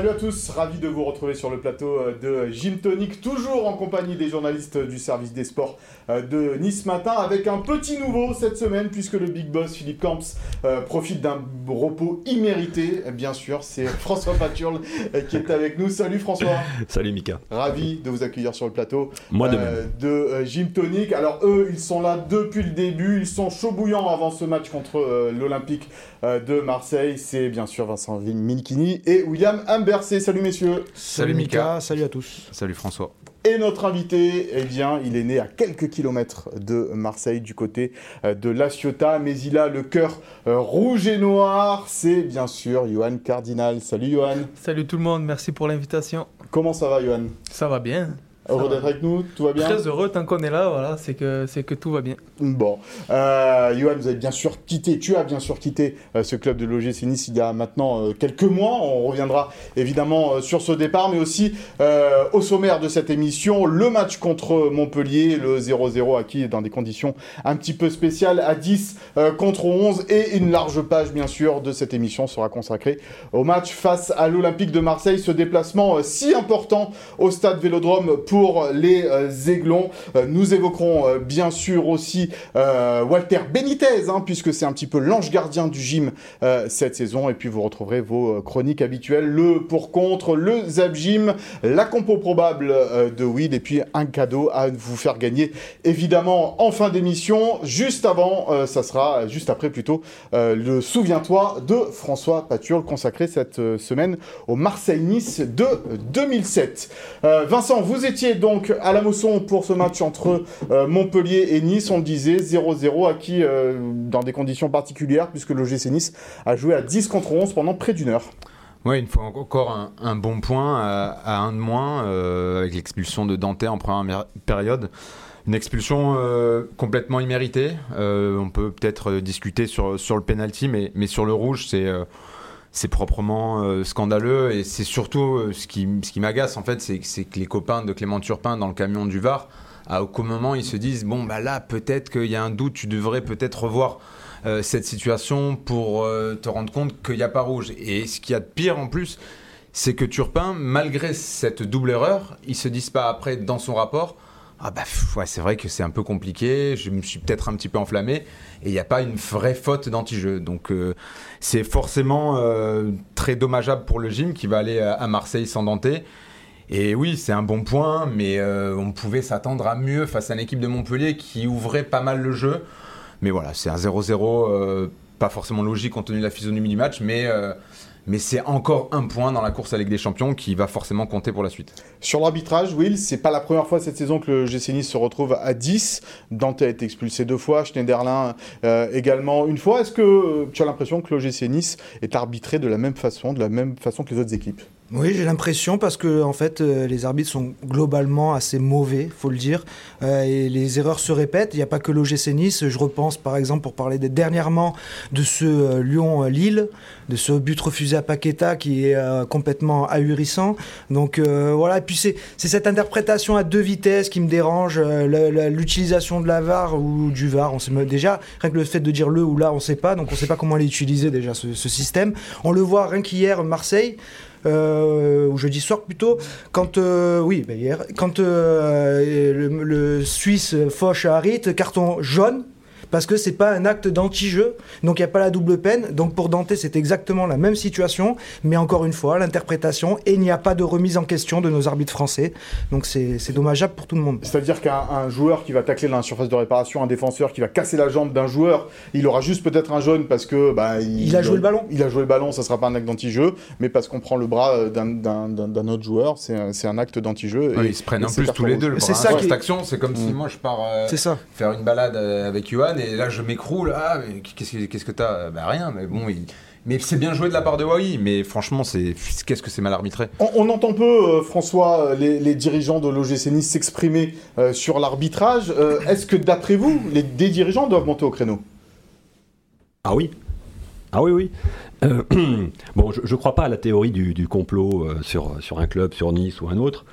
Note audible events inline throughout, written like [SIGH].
Salut à tous, ravi de vous retrouver sur le plateau euh, de Gym Tonic, toujours en compagnie des journalistes du service des sports euh, de Nice Matin, avec un petit nouveau cette semaine, puisque le big boss Philippe Camps euh, profite d'un repos immérité, bien sûr, c'est [LAUGHS] François Paturle qui est avec nous. Salut François. [LAUGHS] Salut Mika. Ravi de vous accueillir sur le plateau Moi de, de Gym Tonic. Alors eux, ils sont là depuis le début, ils sont chauds bouillants avant ce match contre l'Olympique de Marseille. C'est bien sûr Vincent Minikini et William Ambercé. Salut messieurs. Salut, Mika. Salut à tous. Salut François. Et notre invité, eh bien, il est né à quelques kilomètres de Marseille, du côté euh, de La Ciotat, mais il a le cœur euh, rouge et noir. C'est bien sûr Johan Cardinal. Salut Johan. Salut tout le monde, merci pour l'invitation. Comment ça va Johan? Ça va bien. Heureux d'être avec nous, tout va bien Très heureux tant qu'on est là, voilà, c'est que, c'est que tout va bien. Bon. Euh, Johan, vous avez bien sûr quitté, tu as bien sûr quitté euh, ce club de l'OGC Nice il y a maintenant euh, quelques mois. On reviendra évidemment euh, sur ce départ, mais aussi au sommaire de cette émission, le match contre Montpellier, le 0-0 acquis dans des conditions un petit peu spéciales à 10 contre 11 et une large page bien sûr de cette émission sera consacrée au match face à l'Olympique de Marseille, ce déplacement si important au stade Vélodrome pour les Aiglons. nous évoquerons bien sûr aussi Walter Benitez, hein, puisque c'est un petit peu l'ange gardien du gym cette saison. Et puis vous retrouverez vos chroniques habituelles, le pour contre, le Zap Gym, la compo probable de Will, et puis un cadeau à vous faire gagner, évidemment, en fin d'émission. Juste avant, ça sera, juste après plutôt, le Souviens-toi de François Paturle, consacré cette semaine au Marseille-Nice de 2007. Vincent, vous étiez donc à la Mosson pour ce match entre Montpellier et Nice, on le disait, 0-0, acquis euh, dans des conditions particulières, puisque l'OGC Nice a joué à 10 contre 11 pendant près d'une heure. Oui, il faut encore un, bon point à, à, un de moins, euh, avec l'expulsion de Dante en première période. Une expulsion euh, complètement imméritée. Euh, on peut peut-être discuter sur, le penalty, mais sur le rouge, c'est c'est proprement euh, scandaleux et c'est surtout euh, ce qui, ce qui m'agace en fait, c'est que les copains de Clément Turpin dans le camion du Var, à aucun moment ils se disent bon bah là peut-être qu'il y a un doute, tu devrais peut-être revoir euh, cette situation pour te rendre compte qu'il n'y a pas rouge. Et ce qu'il y a de pire en plus, c'est que Turpin, malgré cette double erreur, il se disent pas après dans son rapport ah bah ouais, c'est vrai que c'est un peu compliqué, je me suis peut-être un petit peu enflammé, et il n'y a pas une vraie faute d'anti-jeu. Donc euh, c'est forcément euh, très dommageable pour le gym qui va aller à Marseille sans denter. Et oui, c'est un bon point, mais euh, on pouvait s'attendre à mieux face à une équipe de Montpellier qui ouvrait pas mal le jeu. Mais voilà, c'est un 0-0, pas forcément logique compte tenu de la physionomie du match, mais mais c'est encore un point dans la course à Ligue des Champions qui va forcément compter pour la suite. Sur l'arbitrage, Will, c'est pas la première fois cette saison que le GC Nice se retrouve à 10. Dante a été expulsé deux fois, Schneiderlin euh, également une fois. Est-ce que euh, tu as l'impression que le GC Nice est arbitré de la même façon, de la même façon que les autres équipes? Oui, j'ai l'impression parce que en fait, euh, les arbitres sont globalement assez mauvais, faut le dire, euh, et les erreurs se répètent. Il n'y a pas que l'OGC Nice. Je repense, par exemple, pour parler de, dernièrement de ce euh, Lyon-Lille, de ce but refusé à Paqueta qui est euh, complètement ahurissant. Donc euh, voilà. Et puis c'est cette interprétation à deux vitesses qui me dérange. L'utilisation de la VAR ou du VAR, on sait déjà rien que le fait de dire le ou là, on ne sait pas. Donc on ne sait pas comment l'utiliser déjà ce, ce système. On le voit rien qu'hier, Marseille euh, ou jeudi soir plutôt, quand euh, oui, bah hier, quand euh, le, Suisse Foch à carton jaune parce que c'est pas un acte d'anti-jeu, donc il n'y a pas la double peine. Donc pour Dante, c'est exactement la même situation, mais encore une fois, l'interprétation, et il n'y a pas de remise en question de nos arbitres français. Donc c'est dommageable pour tout le monde. C'est-à-dire qu'un joueur qui va tacler dans la surface de réparation, un défenseur qui va casser la jambe d'un joueur, il aura juste peut-être un jaune parce que bah, il, il, a joué le ballon. Il a joué le ballon, ça sera pas un acte d'anti-jeu, mais parce qu'on prend le bras d'un autre joueur, c'est un, un, acte d'anti-jeu. Ouais, ils se prennent en plus tous les deux. C'est ça. Cette action, c'est comme mmh. si moi je pars euh, faire une balade avec Johan et là je m'écroule. Ah, mais qu'est-ce que qu'est-ce que t'as? Bah rien, mais bon, il... mais c'est bien joué de la part de Huawei. Mais franchement, c'est qu'est-ce que c'est mal arbitré? On, on, entend peu, euh, François, les, les, dirigeants de l'OGC Nice s'exprimer euh, sur l'arbitrage. Euh, Est-ce que d'après vous, les des dirigeants doivent monter au créneau? Ah oui. Ah oui, oui. Euh, [CLEARS THROAT] bon, je ne crois pas à la théorie du, du complot sur, sur un club, sur Nice ou un autre.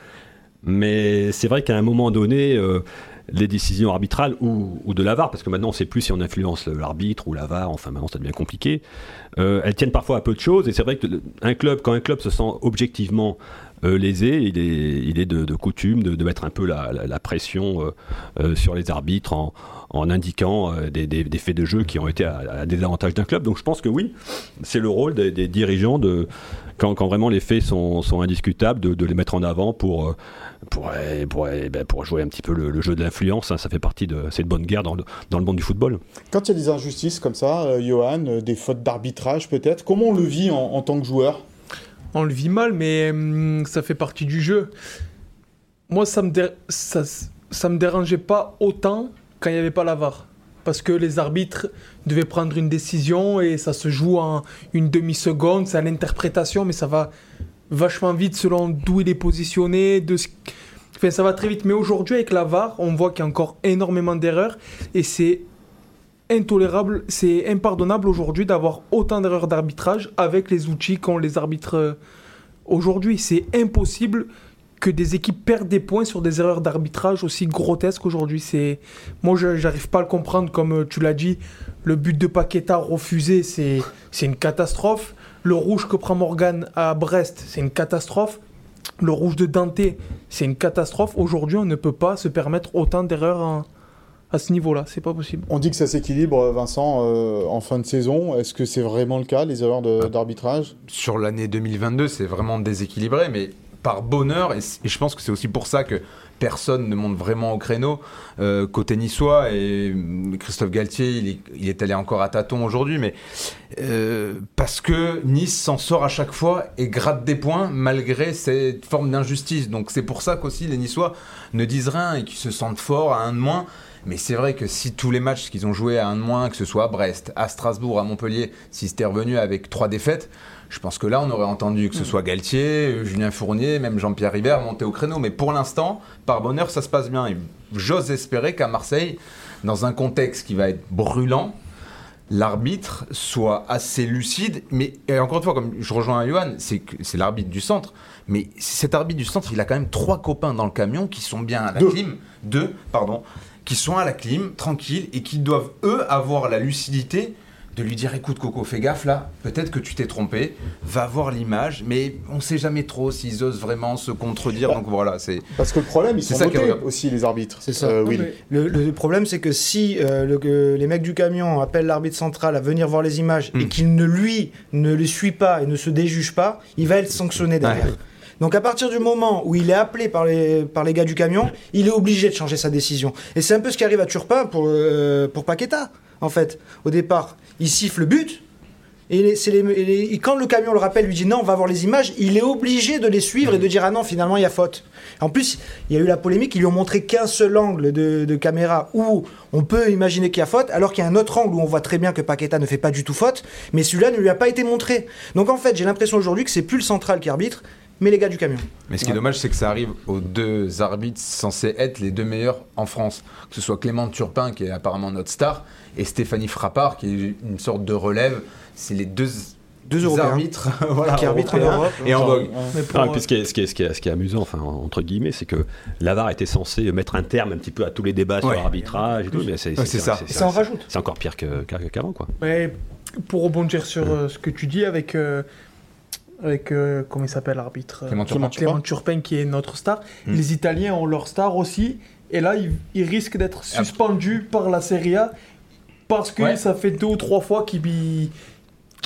Mais c'est vrai qu'à un moment donné, euh, les décisions arbitrales ou, ou de la VAR, parce que maintenant on ne sait plus si on influence l'arbitre ou la VAR, enfin maintenant ça devient compliqué, euh, elles tiennent parfois à peu de choses. Et c'est vrai que un club, quand un club se sent objectivement euh, il est, il est de, coutume de, mettre un peu la, pression euh, euh, sur les arbitres en, indiquant euh, des, faits de jeu qui ont été à, à désavantage d'un club. Donc je pense que oui, c'est le rôle des, dirigeants de, quand, vraiment les faits sont, indiscutables, de, les mettre en avant pour, euh, ben, jouer un petit peu le, jeu de l'influence. hein. Ça fait partie de cette bonne guerre dans le, monde du football. Quand il y a des injustices comme ça, Johan, des fautes d'arbitrage peut-être, comment on le vit en tant que joueur? On le vit mal, mais hum, ça fait partie du jeu. Moi, ça me, me dérangeait pas autant quand il n'y avait pas la VAR. Parce que les arbitres devaient prendre une décision et ça se joue en une demi-seconde, c'est à l'interprétation, mais ça va vachement vite selon d'où il est positionné. Enfin, ça va très vite. Mais aujourd'hui, avec la VAR, on voit qu'il y a encore énormément d'erreurs et c'est intolérable, c'est impardonnable aujourd'hui d'avoir autant d'erreurs d'arbitrage avec les outils qu'ont les arbitres euh, aujourd'hui. C'est impossible que des équipes perdent des points sur des erreurs d'arbitrage aussi grotesques aujourd'hui. C'est moi, je j'arrive pas à le comprendre. Comme euh, tu l'as dit, le but de Paqueta refusé, c'est c'est une catastrophe. Le rouge que prend Morgan à Brest, c'est une catastrophe. Le rouge de Dante, c'est une catastrophe. Aujourd'hui, on ne peut pas se permettre autant d'erreurs en- à ce niveau-là. C'est pas possible. On dit que ça s'équilibre, Vincent, euh, en fin de saison. Est-ce que c'est vraiment le cas, les erreurs de- d'arbitrage? Sur l'année 2022, c'est vraiment déséquilibré, mais par bonheur, et je pense que c'est aussi pour ça que personne ne monte vraiment au créneau euh, côté niçois, et hum, Christophe Galtier, il est, il est allé encore à tâtons aujourd'hui, mais euh, parce que Nice s'en sort à chaque fois et gratte des points malgré cette forme d'injustice. Donc c'est pour ça qu'aussi les Niçois ne disent rien et qu'ils se sentent forts à un de moins. Mais c'est vrai que si tous les matchs qu'ils ont joués à un de moins, que ce soit à Brest, à Strasbourg, à Montpellier, si c'était revenu avec trois défaites, je pense que là, on aurait entendu que ce soit Galtier, Julien Fournier, même Jean-Pierre River monter au créneau. Mais pour l'instant, par bonheur, ça se passe bien. Et j'ose espérer qu'à Marseille, dans un contexte qui va être brûlant, l'arbitre soit assez lucide. Mais et encore une fois, comme je rejoins Johan, c'est l'arbitre du centre. Mais cet arbitre du centre, il a quand même trois copains dans le camion qui sont bien à la Deux. clim. Deux, pardon. Qui sont à la clim, tranquilles, et qui doivent, eux, avoir la lucidité de lui dire écoute Coco fais gaffe là peut-être que tu t'es trompé va voir l'image mais on sait jamais trop s'ils osent vraiment se contredire donc voilà c'est Parce que le problème, ils C'est sont ça votés aussi, les arbitres. C'est ça. Euh, mais- Le, le problème, c'est que si euh, le- que les mecs du camion appellent l'arbitre central à venir voir les images et Hmm. qu'il ne lui ne les suit pas et ne se déjuge pas, il va être sanctionné derrière. Ouais. Donc à partir du moment où il est appelé par les, par les gars du camion, il est obligé de changer sa décision. Et c'est un peu ce qui arrive à Turpin pour, euh, pour Paqueta, en fait. Au départ, il siffle le but. Et, les- c'est les- et les- et quand le camion le rappelle, lui dit non, on va voir les images, il est obligé de les suivre et de dire ah non, finalement il y a faute. En plus, il y a eu la polémique, ils lui ont montré qu'un seul angle de, de caméra où on peut imaginer qu'il y a faute, alors qu'il y a un autre angle où on voit très bien que Paqueta ne fait pas du tout faute, mais celui-là ne lui a pas été montré. Donc en fait, j'ai l'impression aujourd'hui que c'est plus le central qui arbitre, mais les gars du camion. mais ce qui est dommage c'est que ça arrive aux deux arbitres censés être les deux meilleurs en France que ce soit Clément Turpin qui est apparemment notre star et Stéphanie Frappard qui est une sorte de relève c'est les deux Deux Européens. arbitres [LAUGHS] voilà, Qui arbitrent en Europe. et en vogue ce qui est, ce qui est- ce qui est- ce qui est amusant, enfin, entre guillemets, c'est que l'AVAR était censé mettre un terme un petit peu à tous les débats sur l'arbitrage et tout, mais c'est Ouais, ça. Et ça en rajoute. C'est encore pire qu'avant, quoi. Mais pour rebondir sur euh, ce que tu dis avec, euh, avec euh, comment il s'appelle l'arbitre euh, Clément Turpin. Clément Turpin qui est notre star. Mm. Les Italiens ont leur star aussi. Et là, ils, ils risquent d'être suspendus par la Serie A parce que Ouais. ça fait deux ou trois fois qu'il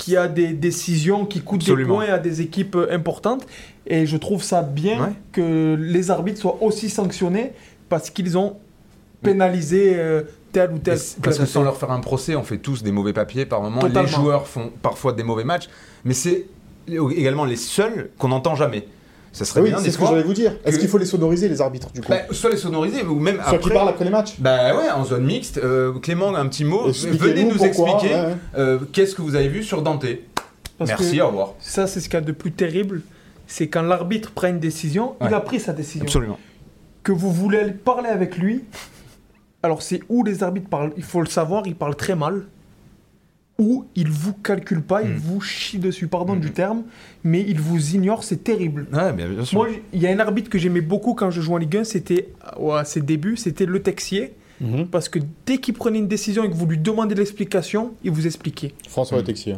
y a des décisions qui coûtent Absolument. des points à des équipes euh, importantes. Et je trouve ça bien Ouais. que les arbitres soient aussi sanctionnés parce qu'ils ont pénalisé euh, tel ou tel Parce que sans leur faire un procès, on fait tous des mauvais papiers par moment. Totalement. Les joueurs font parfois des mauvais matchs, mais c'est également les seuls qu'on n'entend jamais. Ça serait oui, bien c'est ce que j'allais vous dire. Est-ce qu'il faut les sonoriser, les arbitres, du coup Bah, soit les sonoriser, ou même Soit après. qui parlent après les matchs Bah ouais, en zone mixte. Euh, Clément, un petit mot. Venez nous pourquoi, expliquer ouais, ouais. euh, qu'est-ce que vous avez vu sur Dante. Parce Merci, au revoir. Ça, c'est ce qu'il y a de plus terrible. C'est quand l'arbitre prend une décision, il a pris sa décision. Absolument. Que vous voulez parler avec lui, alors c'est où les arbitres parlent, il faut le savoir, ils parlent très mal. Où il vous calcule pas, il Mm. vous chie dessus, pardon du terme, mais il vous ignore, c'est terrible. Ouais, bien, bien sûr. Moi, il y a un arbitre que j'aimais beaucoup quand je jouais en Ligue 1, c'était ouais, à ses débuts, c'était Le Texier. Mhm. Parce que dès qu'il prenait une décision et que vous lui demandez de l'explication, il vous expliquait. François Mm. Texier.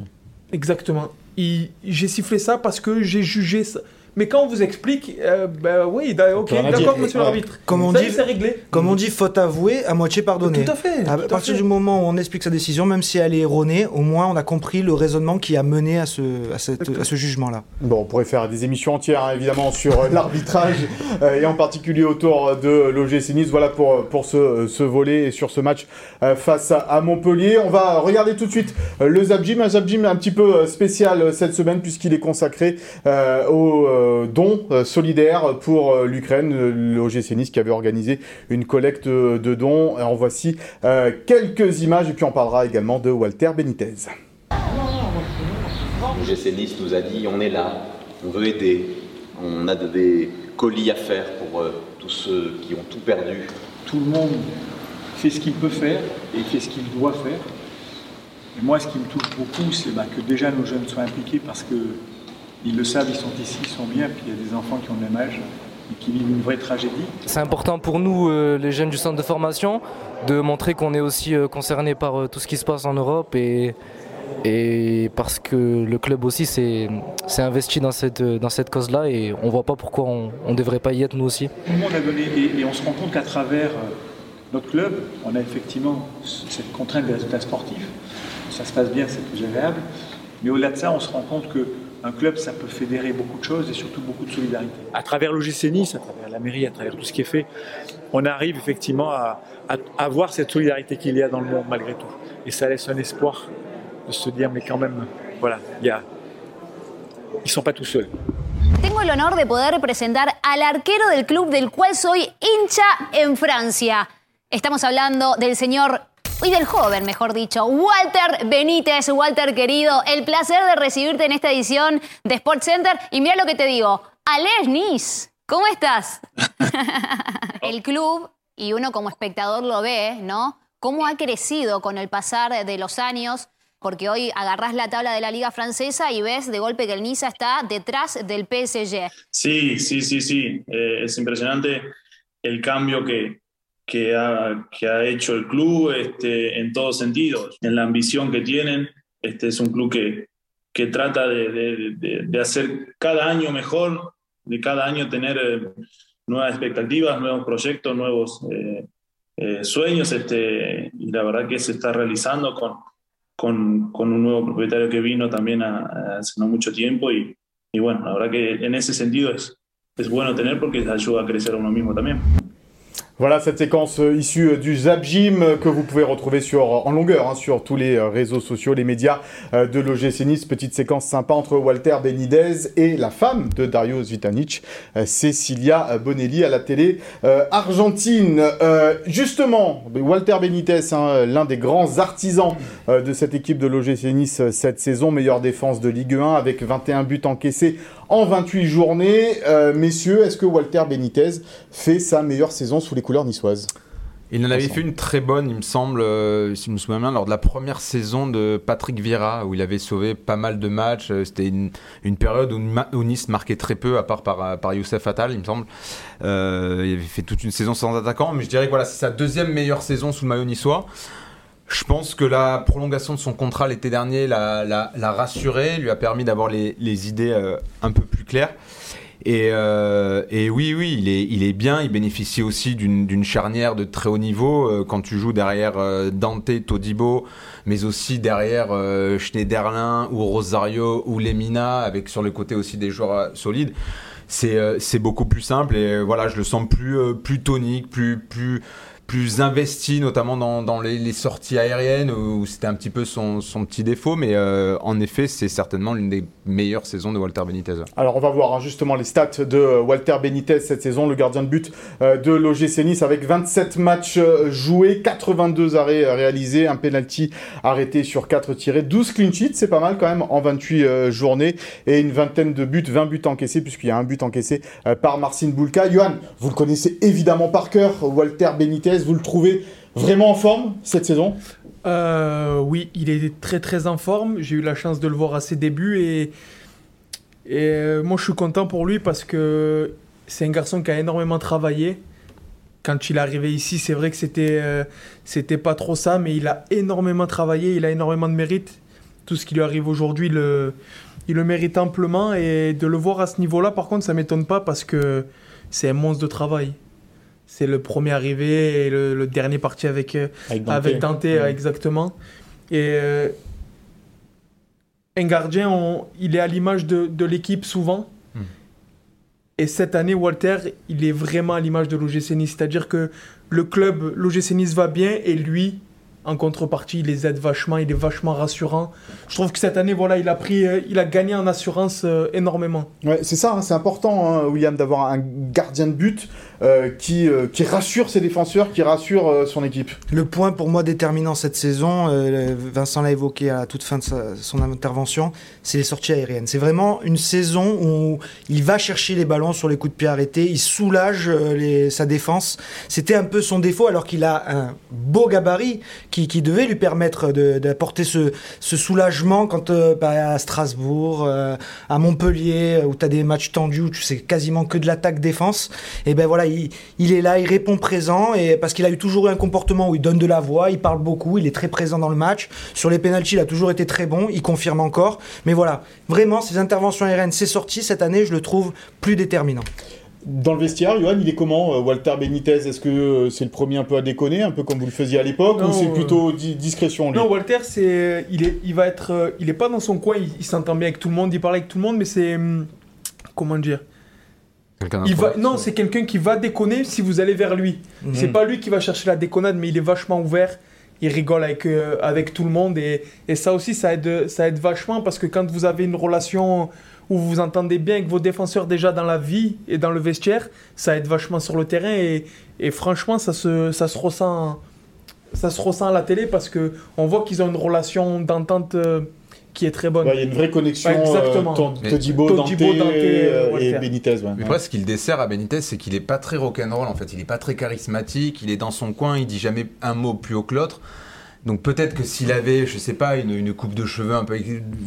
Exactement. J'ai sifflé ça parce que j'ai jugé ça. Mais quand on vous explique, euh, ben oui, da- ok, d'accord, monsieur l'arbitre. Comme on Ça, dit- c'est réglé. Comme on dit, faute avouée, à moitié pardonnée. Tout à fait. À partir fait. du moment où on explique sa décision, même si elle est erronée, au moins on a compris le raisonnement qui a mené à ce, à cette- à ce jugement-là. Bon, on pourrait faire des émissions entières, hein, évidemment, sur euh, l'arbitrage, [LAUGHS] euh, et en particulier autour de l'OGC Nice. Voilà pour, euh, pour ce, ce volet et sur ce match euh, face à, Montpellier. On va regarder tout de suite le Zap Gym, un Zap Gym un petit peu spécial cette semaine, puisqu'il est consacré euh, euh, dons euh, solidaires pour euh, l'Ukraine. Euh, L'OGC Nice qui avait organisé une collecte euh, de dons. En voici euh, quelques images, et puis on parlera également de Walter Benitez. Le GC Nice nous a dit on est là, on veut aider, on a des colis à faire pour euh, tous ceux qui ont tout perdu. tout le monde fait ce qu'il peut faire et fait ce qu'il doit faire. Et moi, ce qui me touche beaucoup, c'est bah, que déjà nos jeunes soient impliqués parce que ils le savent, ils sont ici, ils sont bien, puis il y a des enfants qui ont le même âge et qui vivent une vraie tragédie. C'est important pour nous, euh, les jeunes du centre de formation, de montrer qu'on est aussi euh, concerné par euh, tout ce qui se passe en Europe et, et parce que le club aussi s'est investi dans cette, euh, dans cette cause-là et on voit pas pourquoi on ne devrait pas y être nous aussi. Tout le monde a donné et, et on se rend compte qu'à travers notre club, on a effectivement cette contrainte des résultats sportifs. Ça se passe bien, c'est plus agréable. Mais au-delà de ça, on se rend compte qu'un club, ça peut fédérer beaucoup de choses et surtout beaucoup de solidarité. À travers l'OGC Nice, à travers la mairie, à travers tout ce qui est fait, on arrive effectivement à, à, à voir cette solidarité qu'il y a dans le monde malgré tout. Et ça laisse un espoir de se dire, mais quand même, voilà, il ils sont pas tout seuls. Tengo el de poder al arquero del club del cual soy hincha en Francia. Estamos hablando del señor, y del joven, mejor dicho, Walter Benítez. Walter, querido, el placer de recibirte en esta edición de Sports Center. Y mira lo que te digo, Alej Nice, ¿cómo estás? [LAUGHS] el club, y uno como espectador lo ve, ¿no? Cómo ha crecido con el pasar de los años porque hoy agarrás la tabla de la liga francesa y ves de golpe que el Niza está detrás del PSG. Sí, sí, sí, sí. Eh, es impresionante el cambio que, que, ha, que ha hecho el club este, en todos sentidos, en la ambición que tienen. Este es un club que, que trata de, de- de- hacer cada año mejor, de cada año tener eh, nuevas expectativas, nuevos proyectos, nuevos eh, eh, sueños. Este, y la verdad que se está realizando con, con, con un nuevo propietario que vino también hace no mucho tiempo y, y bueno, la verdad que en ese sentido es, es bueno tener porque ayuda a crecer a uno mismo también. Voilà cette séquence euh, issue euh, du Zap Gym euh, que vous pouvez retrouver sur, en longueur hein, sur tous les réseaux sociaux, les médias de l'OGC Nice. Petite séquence sympa entre Walter Benitez et la femme de Dario Zvitanic, Cecilia Bonelli à la télé argentine. Justement, Walter Benitez, hein, l'un des grands artisans de cette équipe de l'OGC Nice cette saison, meilleure défense de Ligue 1 avec 21 buts encaissés en 28 journées. Euh, messieurs, est-ce que Walter Benitez fait sa meilleure saison sous les couleurs niçoises? Il en avait fait une très bonne, il me semble, euh, si je me souviens bien, lors de la première saison de Patrick Vieira, où il avait sauvé pas mal de matchs. Euh, C'était une, une période où, Nice marquait très peu, à part par, par Youssef Attal, il me semble. Euh, il avait fait toute une saison sans attaquant, mais je dirais que voilà, c'est sa deuxième meilleure saison sous le maillot niçois. Je pense que la prolongation de son contrat l'été dernier l'a, rassuré, lui a permis d'avoir les, idées euh, un peu plus claires. Et, euh, oui, oui, il est, bien. Il bénéficie aussi d'une charnière de très haut niveau. Euh, quand tu joues derrière Dante, Todibo, mais aussi derrière Schneiderlin ou Rosario ou Lemina, avec sur le côté aussi des joueurs solides, c'est beaucoup plus simple. Et voilà, je le sens plus, tonique, plus, plus investi, notamment dans, les, sorties aériennes, où c'était un petit peu son, petit défaut. Mais euh, en effet, c'est certainement l'une des meilleures saisons de Walter Benitez. Alors on va voir hein, justement les stats de Walter Benitez cette saison, le gardien de but euh, de l'OGC Nice avec 27 matchs euh, joués, 82 arrêts réalisés, un penalty arrêté sur 4 tirés, 12 clean sheets, c'est pas mal quand même en 28 euh, journées et une vingtaine de buts, 20 buts encaissés puisqu'il y a un but encaissé par Marcin Bulka. Johan, vous le connaissez évidemment par cœur, Walter Benitez, Vous le trouvez vraiment en forme cette saison? Euh, oui, il est très très en forme. J'ai eu la chance de le voir à ses débuts et, euh, moi je suis content pour lui parce que c'est un garçon qui a énormément travaillé. Quand il est arrivé ici, c'est vrai que c'était euh, c'était pas trop ça, mais il a énormément travaillé, il a énormément de mérite. Tout ce qui lui arrive aujourd'hui, il le, il le mérite amplement et de le voir à ce niveau-là, par contre, ça m'étonne pas parce que c'est un monstre de travail. C'est le premier arrivé et le, le dernier parti avec, euh, Avec Dante. avec Dante, Ouais. exactement. Et euh, un gardien, on- il est à l'image de, de l'équipe souvent. Hmm. Et cette année, Walter, il est vraiment à l'image de l'OGC Nice. C'est-à-dire que le club, l'OGC Nice va bien et lui, en contrepartie, il les aide vachement, il est vachement rassurant. Je trouve que cette année, voilà, il a, pris, euh, il a gagné en assurance euh, énormément. Ouais, c'est ça, hein, c'est important, hein, William, d'avoir un gardien de but qui, euh, qui rassure ses défenseurs, qui rassure euh, son équipe. Le point pour moi déterminant cette saison, euh, Vincent l'a évoqué à la toute fin de son intervention, c'est les sorties aériennes. C'est vraiment une saison où il va chercher les ballons sur les coups de pied arrêtés, il soulage euh, sa défense. C'était un peu son défaut alors qu'il a un beau gabarit qui, devait lui permettre d'apporter ce, soulagement quand euh, bah, à Strasbourg, euh, à Montpellier, euh, où tu as des matchs tendus, où tu sais quasiment que de l'attaque-défense. Et ben voilà, il, il est là, il répond présent, et parce qu'il a eu toujours eu un comportement où il donne de la voix, il parle beaucoup, il est très présent dans le match. Sur les pénalties, il a toujours été très bon, il confirme encore. Mais voilà, vraiment, ses interventions aériennes, ses sorties, cette année, je le trouve plus déterminant. Dans le vestiaire, Johan, il est comment euh, Walter Benitez, est-ce que euh, c'est le premier un peu à déconner, un peu comme vous le faisiez à l'époque, ou c'est euh, plutôt di- discrétion lui? Non, Walter, c'est, il est, il va être, il est pas dans son coin. Il, il s'entend bien avec tout le monde, il parle avec tout le monde, mais c'est, hum, comment dire? Il va, d'introvert. Non, c'est quelqu'un qui va déconner si vous allez vers lui. Mhm. C'est pas lui qui va chercher la déconnade, mais il est vachement ouvert. Il rigole avec, euh, avec tout le monde et, et ça aussi, ça aide, ça aide vachement parce que quand vous avez une relation où vous vous entendez bien avec vos défenseurs déjà dans la vie et dans le vestiaire, ça aide vachement sur le terrain et, et franchement, ça se, ça se ressent, ça se ressent à la télé parce que on voit qu'ils ont une relation d'entente euh, qui est très bonne. Ouais, Il y a une vraie connexion Ouais, exactement. euh, Ton- Mais- Todibo, Dante, Todibo, Dante, euh, et. Benitez. Ouais. Mais après, ce qui le dessert à Benitez, c'est qu'il est pas très rock'n'roll en fait. Il est pas très charismatique. Il est dans son coin. Il dit jamais un mot plus haut que l'autre. Donc peut-être que s'il avait, je sais pas, une, une coupe de cheveux un peu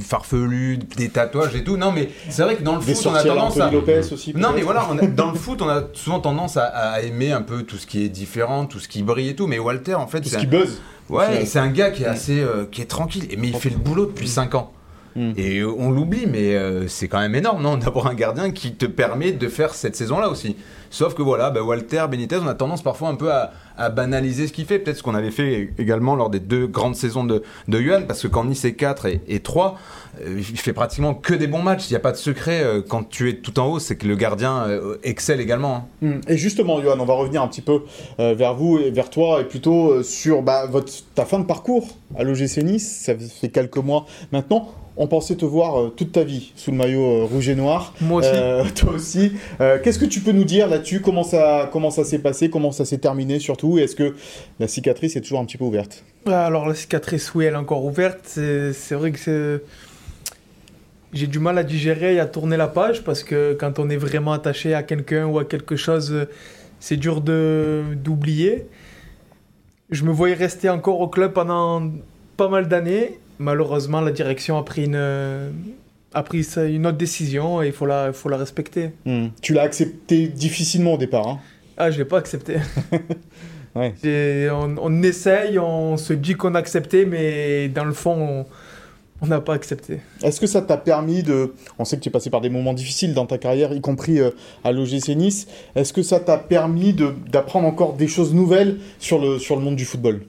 farfelue, des tatouages et tout. Non, mais c'est vrai que dans le Des foot, on a tendance à. Lopez aussi. Non, mais voilà, on a- dans le [LAUGHS] foot, on a souvent tendance à, à aimer un peu tout ce qui est différent, tout ce qui brille et tout. Mais Walter, en fait, Tout c'est ce un- qui buzz. Ouais, c'est un gars qui est assez, euh, qui est tranquille, Et- mais il fait le boulot depuis 5 ans. Mm. Et euh, on l'oublie, mais euh, c'est quand même énorme, non, d'avoir un gardien qui te permet de faire cette saison-là aussi. Sauf que voilà, bah, Walter Benitez, on a tendance parfois un peu à, à banaliser ce qu'il fait. Peut-être ce qu'on avait fait également lors des deux grandes saisons de, de Yuan, parce que quand Nice est 4 et, et 3, euh, il fait pratiquement que des bons matchs. Il n'y a pas de secret euh, quand tu es tout en haut, c'est que le gardien euh, excelle également. hein. Hmm. Et justement, Johan, on va revenir un petit peu vers vous et vers toi, et plutôt sur bah, votre, ta fin de parcours à l'OGC Nice. Ça fait quelques mois maintenant. On pensait te voir euh, toute ta vie sous le maillot euh, rouge et noir. Moi aussi. Euh, toi aussi. Euh, Qu'est-ce que tu peux nous dire là-dessus? Comment ça, comment ça s'est passé? Comment ça s'est terminé surtout? Est-ce que la cicatrice est toujours un petit peu ouverte? Ah, Alors la cicatrice, oui, elle est encore ouverte. C'est vrai que. J'ai du mal à digérer et à tourner la page parce que quand on est vraiment attaché à quelqu'un ou à quelque chose, c'est dur de d'oublier. Je me voyais rester encore au club pendant pas mal d'années. Malheureusement, la direction a pris une, a pris une autre décision et il faut la, faut la respecter. Hmm. Tu l'as accepté difficilement au départ. hein Ah, je l'ai pas accepté. [LAUGHS] Ouais. On, on essaye, on se dit qu'on a accepté, mais dans le fond, on- n'a pas accepté. Est-ce que ça t'a permis de... On sait que tu es passé par des moments difficiles dans ta carrière, y compris euh, à l'OGC Nice. Est-ce que ça t'a permis de- d'apprendre encore des choses nouvelles sur le, sur le monde du football?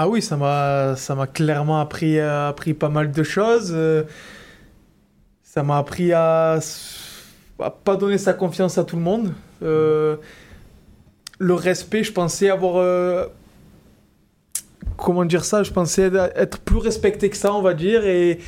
Ah oui, ça m'a, ça m'a clairement appris, euh, appris pas mal de choses. euh, Ça m'a appris à, à pas donner sa confiance à tout le monde. Euh, le respect, je pensais avoir... comment dire ça Je pensais être plus respecté que ça, on va dire. Et,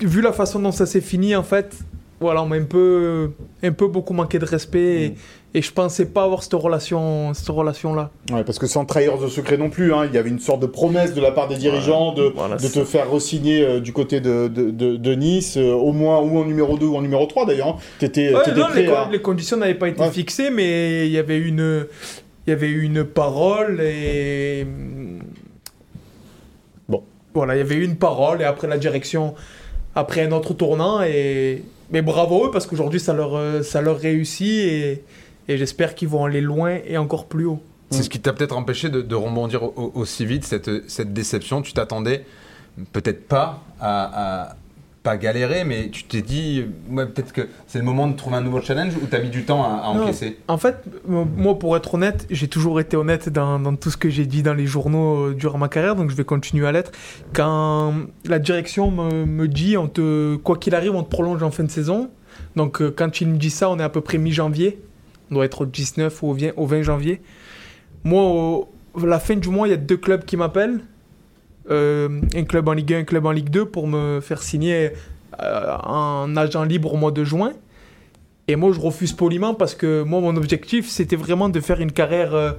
vu la façon dont ça s'est fini, en fait, voilà, on m'a un peu, un peu beaucoup manqué de respect. Et, et je pensais pas avoir cette relation, cette relation-là. Ouais, parce que sans trahir de secret non plus, hein, il y avait une sorte de promesse de la part des dirigeants de, Voilà, de c'est te faire re-signer euh, du côté de, de, de- de Nice, euh, au moins ou en numéro 2 ou en numéro 3 d'ailleurs. hein. T'étais Ouais, les, à... les conditions n'avaient pas été Ouais. fixées, mais il y avait une, il y avait eu une parole et. Bon. Voilà, il y avait eu une parole et après la direction, après un autre tournant. Et... Mais bravo eux parce qu'aujourd'hui ça leur, euh, ça leur réussit et, et j'espère qu'ils vont aller loin et encore plus haut. C'est ce qui t'a peut-être empêché de, de rebondir au- aussi vite, cette, cette déception. Tu t'attendais peut-être pas à, à- pas galérer, mais tu t'es dit, ouais, peut-être que c'est le moment de trouver un nouveau challenge ou t'as mis du temps à, à Non. encaisser? En fait, moi, pour être honnête, j'ai toujours été honnête dans, dans tout ce que j'ai dit dans les journaux euh, durant ma carrière, donc je vais continuer à l'être. Quand la direction me, me dit, on te, quoi qu'il arrive, on te prolonge en fin de saison. Donc, euh, quand il me dit ça, on est à peu près mi-janvier. On doit être au 19 ou au 20, au 20 janvier. Moi, au- à la fin du mois, il y a deux clubs qui m'appellent. Euh, un club en Ligue 1, un club en Ligue 2 pour me faire signer euh, un agent libre au mois de juin. Et moi, je refuse poliment parce que moi, mon objectif, c'était vraiment de faire une carrière, euh,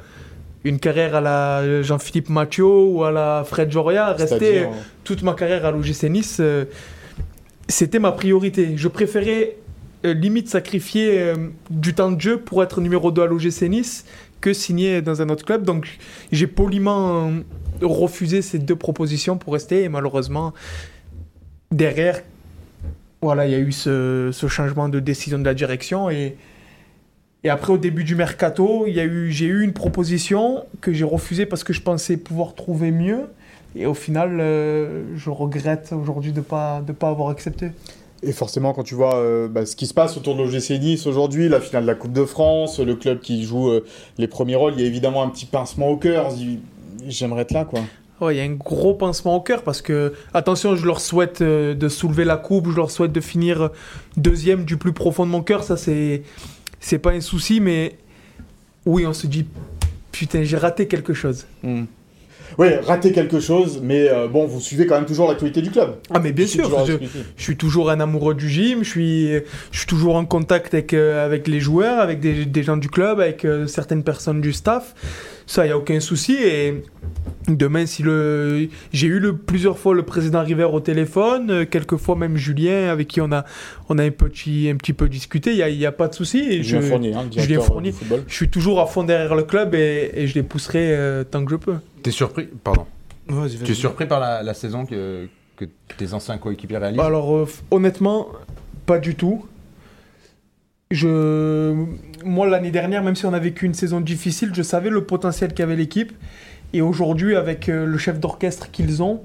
une carrière à la Jean-Philippe Mathieu ou à la Fred Joria. Rester toute ma carrière à l'OGC Nice, c'était ma priorité. Je préférais limite sacrifier euh, du temps de jeu pour être numéro 2 à l'OGC Nice que signer dans un autre club. Donc, j'ai poliment euh, refusé ces deux propositions pour rester. Et malheureusement, derrière, voilà, il y a eu ce, changement de décision de la direction et, après au début du mercato, j'ai eu une proposition que j'ai refusée parce que je pensais pouvoir trouver mieux et au final, euh, je regrette aujourd'hui de pas de pas avoir accepté. Et forcément, quand tu vois euh, bah, ce qui se passe autour de l'OGC Nice aujourd'hui, la finale de la Coupe de France, le club qui joue euh, les premiers rôles, il y a évidemment un petit pincement au cœur. On se dit, J'aimerais être là, quoi. Ouais, il y a un gros pincement au cœur parce que, attention, je leur souhaite euh, de soulever la coupe, je leur souhaite de finir deuxième du plus profond de mon cœur, ça c'est, c'est pas un souci, mais oui, on se dit, putain, j'ai raté quelque chose. Oui, rater quelque chose, mais euh, bon, vous suivez quand même toujours l'actualité du club. Ah mais bien sûr, je, suis toujours un amoureux du gym, je suis, je suis toujours en contact avec, euh, avec les joueurs, avec des, des gens du club, avec euh, certaines personnes du staff. Ça, il n'y a aucun souci. Et demain, si le... J'ai eu le, plusieurs fois le président River au téléphone, euh, quelques fois même Julien, avec qui on a, on a un, petit, un petit peu discuté, il n'y a, y a pas de souci. Et Julien je, Fournier, hein, Julien Fournier. Je suis toujours à fond derrière le club et, et je les pousserai euh, tant que je peux. T'es surpris? Pardon. Tu es surpris par la, la saison que, que tes anciens coéquipiers réalisent? Bah alors, euh, honnêtement, pas du tout. Je... Moi, l'année dernière, même si on a vécu une saison difficile, je savais le potentiel qu'avait l'équipe. Et aujourd'hui, avec euh, le chef d'orchestre qu'ils ont,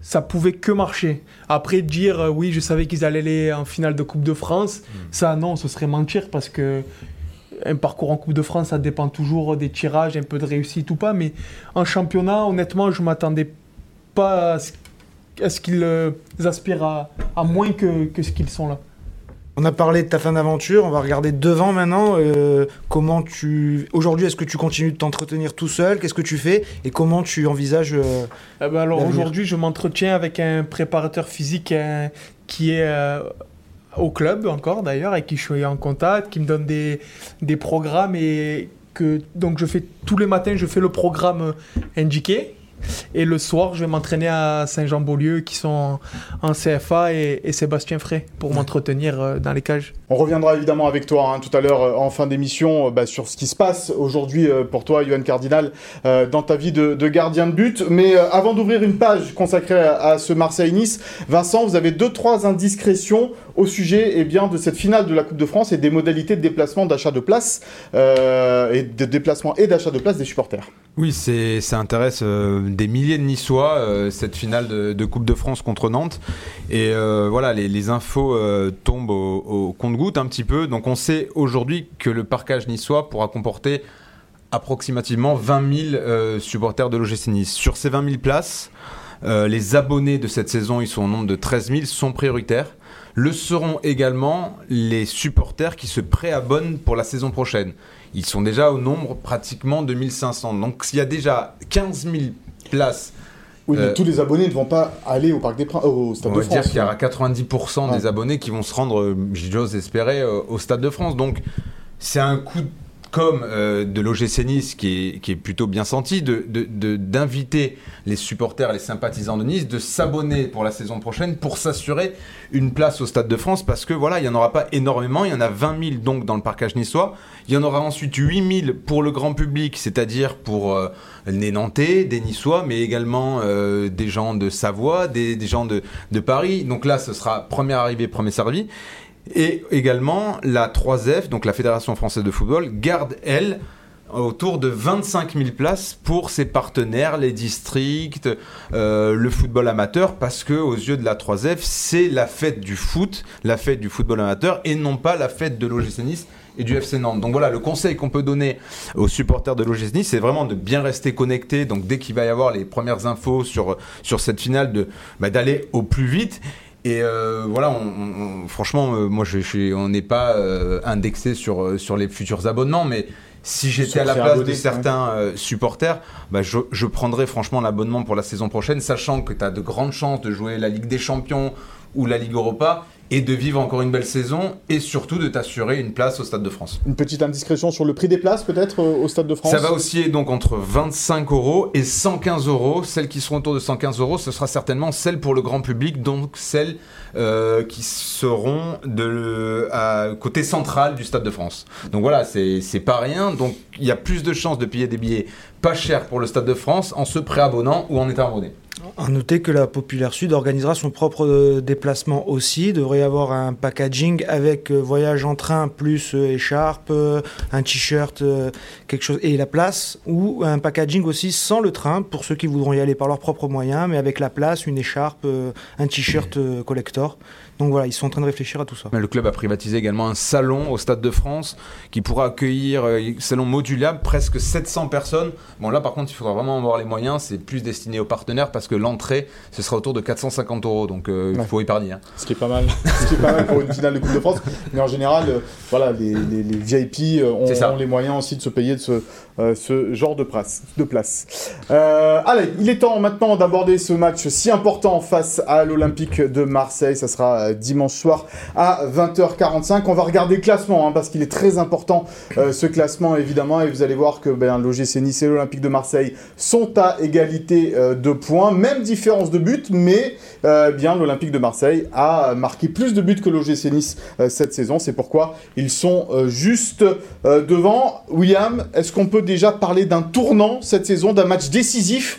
ça pouvait que marcher. Après, dire euh, oui, je savais qu'ils allaient aller en finale de Coupe de France, ça non, ce serait mentir parce que un parcours en Coupe de France, ça dépend toujours des tirages, un peu de réussite ou pas. Mais en championnat, honnêtement, je m'attendais pas à ce, qu'ils euh, aspirent à, à moins que, que ce qu'ils sont là. On a parlé de ta fin d'aventure, on va regarder devant maintenant. euh, comment tu aujourd'hui est-ce que tu continues de t'entretenir tout seul? Qu'est-ce que tu fais? Et comment tu envisages euh, Eh ben alors aujourd'hui, je m'entretiens avec un préparateur physique euh, qui est euh, au club encore d'ailleurs, avec qui je suis en contact, qui me donne des, des programmes et que donc je fais tous les matins, je fais le programme indiqué. Et le soir, je vais m'entraîner à Saint-Jean-Beaulieu, qui sont en, CFA, et, et Sébastien Frey, pour m'entretenir euh, dans les cages. On reviendra évidemment avec toi hein, tout à l'heure euh, en fin d'émission euh, bah, sur ce qui se passe aujourd'hui pour toi, Johan Cardinal, euh, dans ta vie de, de gardien de but. Mais euh, avant d'ouvrir une page consacrée à, à ce Marseille-Nice, Vincent, vous avez deux trois indiscrétions au sujet eh bien, de cette finale de la Coupe de France et des modalités de déplacement, d'achat de place euh, et de déplacement et d'achat de place des supporters. Oui, ça intéresse euh, des milliers de Niçois, euh, cette finale de, Coupe de France contre Nantes. Et voilà, les, infos tombent au, compte-goutte un petit peu. Donc on sait aujourd'hui que le parcage niçois pourra comporter approximativement 20 000 euh, supporters de l'OGC Nice. Sur ces 20 000 places, les abonnés de cette saison, ils sont au nombre de 13 000, sont prioritaires. Le seront également les supporters qui se préabonnent pour la saison prochaine. Ils sont déjà au nombre pratiquement de 1500. Donc s'il y a déjà 15 000 places, Oui, mais Euh, tous les abonnés ne vont pas aller au Parc des Princes, au Stade on de va dire France. qu'il y aura 90% Ouais. des abonnés qui vont se rendre, euh, j'ose espérer, euh, au Stade de France. Donc c'est un coup comme euh, de l'OGC Nice, qui est, qui est plutôt bien senti, d'inviter de, de, les supporters, les sympathisants de Nice, de s'abonner pour la saison prochaine pour s'assurer une place au Stade de France, parce que voilà, il n'y en aura pas énormément, il y en a 20 000 donc dans le parcage niçois, il y en aura ensuite 8 000 pour le grand public, c'est-à-dire pour euh, les Nantais, des Niçois, mais également euh, des gens de Savoie, des, des gens de, de Paris. Donc là, ce sera premier arrivé, premier servi. Et également, la 3F, donc la Fédération française de football, garde, elle, autour de 25 000 places pour ses partenaires, les districts, euh, le football amateur, parce que aux yeux de la 3F, c'est la fête du foot, la fête du football amateur, et non pas la fête de l'OGC Nice et du FC Nantes. Donc voilà, le conseil qu'on peut donner aux supporters de l'OGC Nice, c'est vraiment de bien rester connecté. Donc dès qu'il va y avoir les premières infos sur, sur cette finale, bah, d'aller au plus vite. Et euh, voilà, on, on, franchement, euh, moi, je, je, on n'est pas euh, indexé sur, sur les futurs abonnements, mais si j'étais à la place de certains euh, supporters, bah, je, je, prendrais franchement l'abonnement pour la saison prochaine, sachant que tu as de grandes chances de jouer la Ligue des Champions ou la Ligue Europa et de vivre encore une belle saison et surtout de t'assurer une place au Stade de France. Une petite indiscrétion sur le prix des places peut-être au Stade de France Ça va osciller donc entre 25 euros et 115 euros. Celles qui seront autour de 115 euros, ce sera certainement celles pour le grand public, donc celles euh, qui seront de à côté central du Stade de France. Donc voilà, c'est pas rien. Donc il y a plus de chances de payer des billets pas chers pour le Stade de France en se préabonnant ou en étant abonné. À noter que la Populaire Sud organisera son propre euh, déplacement aussi. Il devrait y avoir un packaging avec euh, voyage en train plus euh, écharpe, un t-shirt, quelque chose et la place, ou un packaging aussi sans le train pour ceux qui voudront y aller par leurs propres moyens, mais avec la place, une écharpe, un t-shirt collector. Donc voilà, ils sont en train de réfléchir à tout ça. Le club a privatisé également un salon au Stade de France qui pourra accueillir, euh, salon modulable, presque 700 personnes. Bon là par contre il faudra vraiment avoir les moyens, c'est plus destiné aux partenaires parce que l'entrée ce sera autour de 450 euros, donc euh, il faut épargner. Hein. Ce qui est pas mal, [LAUGHS] ce qui est pas mal pour une finale de Coupe de France. Mais en général, euh, voilà, les, les, les VIP ont, ont, les moyens aussi de se payer de ce, euh, ce genre de, place. De place. Euh, allez, il est temps maintenant d'aborder ce match si important face à l'Olympique de Marseille. Ça sera dimanche soir à 20h45. On va regarder le classement hein, parce qu'il est très important euh, ce classement évidemment et vous allez voir que ben, l'OGC Nice et l'Olympique de Marseille sont à égalité euh, de points, même différence de but, mais euh, bien l'Olympique de Marseille a marqué plus de buts que l'OGC Nice cette saison. C'est pourquoi ils sont juste devant. William, est-ce qu'on peut déjà parler d'un tournant cette saison, d'un match décisif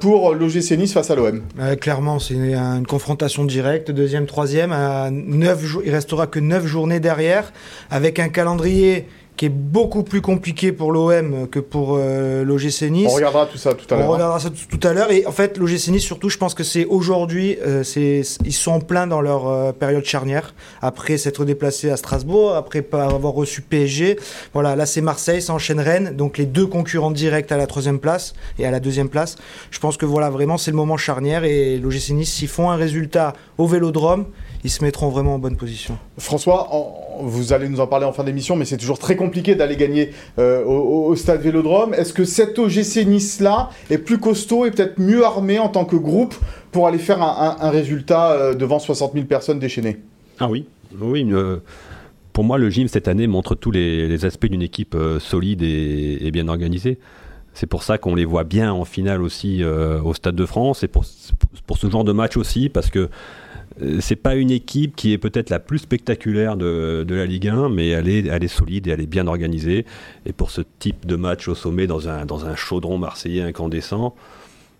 pour l'OGC Nice face à l'OM Clairement, c'est une, confrontation directe, deuxième, troisième. À 9 il restera que 9 journées derrière, avec un calendrier qui est beaucoup plus compliqué pour l'OM que pour euh, l'OGC Nice. On regardera tout ça tout à l'heure. On regardera ça tout, tout à l'heure. Et en fait, l'OGC Nice, surtout, je pense que c'est aujourd'hui, euh, ils sont en plein dans leur euh, période charnière. Après s'être déplacés à Strasbourg, après pas avoir reçu PSG. Voilà, là c'est Marseille, ça enchaîne Rennes. Donc les deux concurrents directs à la troisième place et à la deuxième place. Je pense que voilà, vraiment, c'est le moment charnière. Et l'OGC Nice, s'ils font un résultat au vélodrome, ils se mettront vraiment en bonne position. François, en, vous allez nous en parler en fin d'émission, mais c'est toujours très compliqué d'aller gagner euh, au, au, stade Vélodrome. Est-ce que cet OGC Nice-là est plus costaud et peut-être mieux armé en tant que groupe pour aller faire un, un, un résultat euh, devant 60 000 personnes déchaînées? Ah oui, oui. Euh, pour moi, le gym cette année montre tous les, les aspects d'une équipe euh, solide et, et, bien organisée. C'est pour ça qu'on les voit bien en finale aussi euh, au Stade de France et pour, pour ce genre de match aussi, parce que c'est pas une équipe qui est peut-être la plus spectaculaire de, de, la Ligue 1, mais elle est, elle est solide et elle est bien organisée. Et pour ce type de match au sommet, dans un, dans un chaudron marseillais incandescent,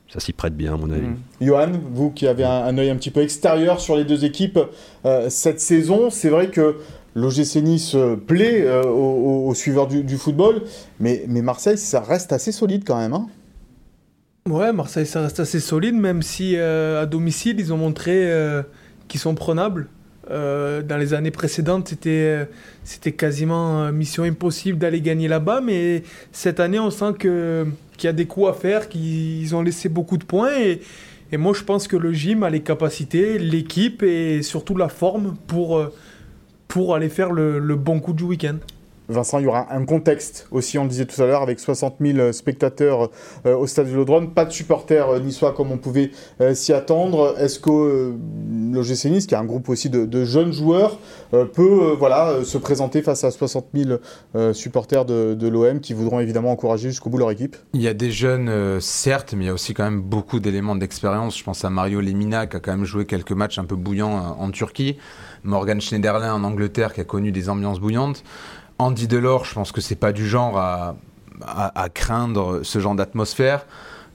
ça s'y prête bien, à mon avis. Mmh. Johan, vous qui avez un, un œil un petit peu extérieur sur les deux équipes euh, cette saison, c'est vrai que l'OGC Nice plaît euh, aux, aux, suiveurs du, du, football, mais, mais Marseille, ça reste assez solide quand même. Hein ouais, Marseille, ça reste assez solide, même si euh, à domicile, ils ont montré euh, qui sont prenables. Euh, dans les années précédentes, c'était quasiment mission impossible d'aller gagner là-bas, mais cette année, on sent que qu'il y a des coups à faire, qu'ils ont laissé beaucoup de points et, moi, je pense que le gym a les capacités, l'équipe et surtout la forme pour pour aller faire le bon coup du week-end. Vincent, il y aura un contexte aussi, on le disait tout à l'heure, avec 60 000 spectateurs euh, au stade Vélodrome, pas de supporters euh, niçois comme on pouvait euh, s'y attendre. Est-ce que euh, l'OGC Nice, qui est un groupe aussi de, jeunes joueurs, euh, peut euh, voilà, euh, se présenter face à 60 000 euh, supporters de, l'OM qui voudront évidemment encourager jusqu'au bout leur équipe? Il y a des jeunes, euh, certes, mais il y a aussi quand même beaucoup d'éléments d'expérience. Je pense à Mario Lemina qui a quand même joué quelques matchs un peu bouillants euh, en Turquie. Morgan Schneiderlin en Angleterre qui a connu des ambiances bouillantes. Andy Delors, je pense que c'est pas du genre à, craindre ce genre d'atmosphère.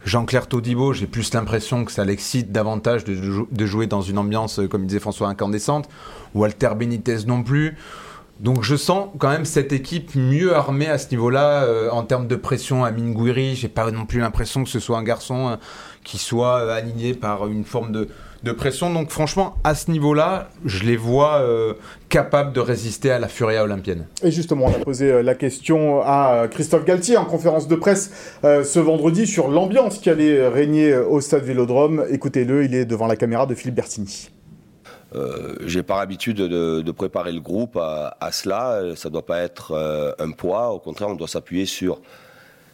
Jean-Claire Todibo, j'ai plus l'impression que ça l'excite davantage de, jou- de jouer dans une ambiance, euh, comme disait François, incandescente. Walter Benitez non plus. Donc je sens quand même cette équipe mieux armée à ce niveau-là euh, en termes de pression. Amine Gouiri, j'ai pas non plus l'impression que ce soit un garçon euh, qui soit aligné par une forme de, de pression. Donc franchement, à ce niveau-là, je les vois euh, capables de résister à la furia olympienne. Et justement, on a posé euh, la question à euh, Christophe Galtier en conférence de presse euh, ce vendredi sur l'ambiance qui allait régner au stade Vélodrome. Écoutez-le, il est devant la caméra de Philippe Bertini. Euh, j'ai par habitude de, de préparer le groupe à, à cela. Ça ne doit pas être euh, un poids. Au contraire, on doit s'appuyer sur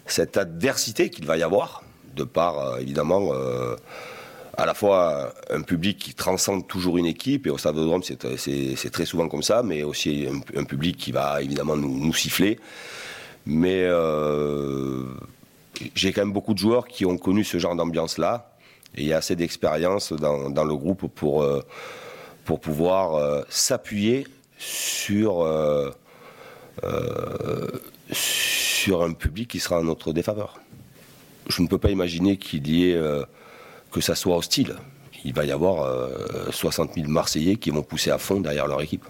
cette adversité qu'il va y avoir, de par euh, évidemment euh, à la fois un public qui transcende toujours une équipe, et au Stade de c'est très souvent comme ça, mais aussi un, public qui va évidemment nous, siffler. Mais euh, j'ai quand même beaucoup de joueurs qui ont connu ce genre d'ambiance-là, et il y a assez d'expérience dans, le groupe pour, euh, pour pouvoir euh, s'appuyer sur, sur un public qui sera en notre défaveur. Je ne peux pas imaginer qu'il y ait que ça soit hostile. Il va y avoir euh, 60 000 Marseillais qui vont pousser à fond derrière leur équipe.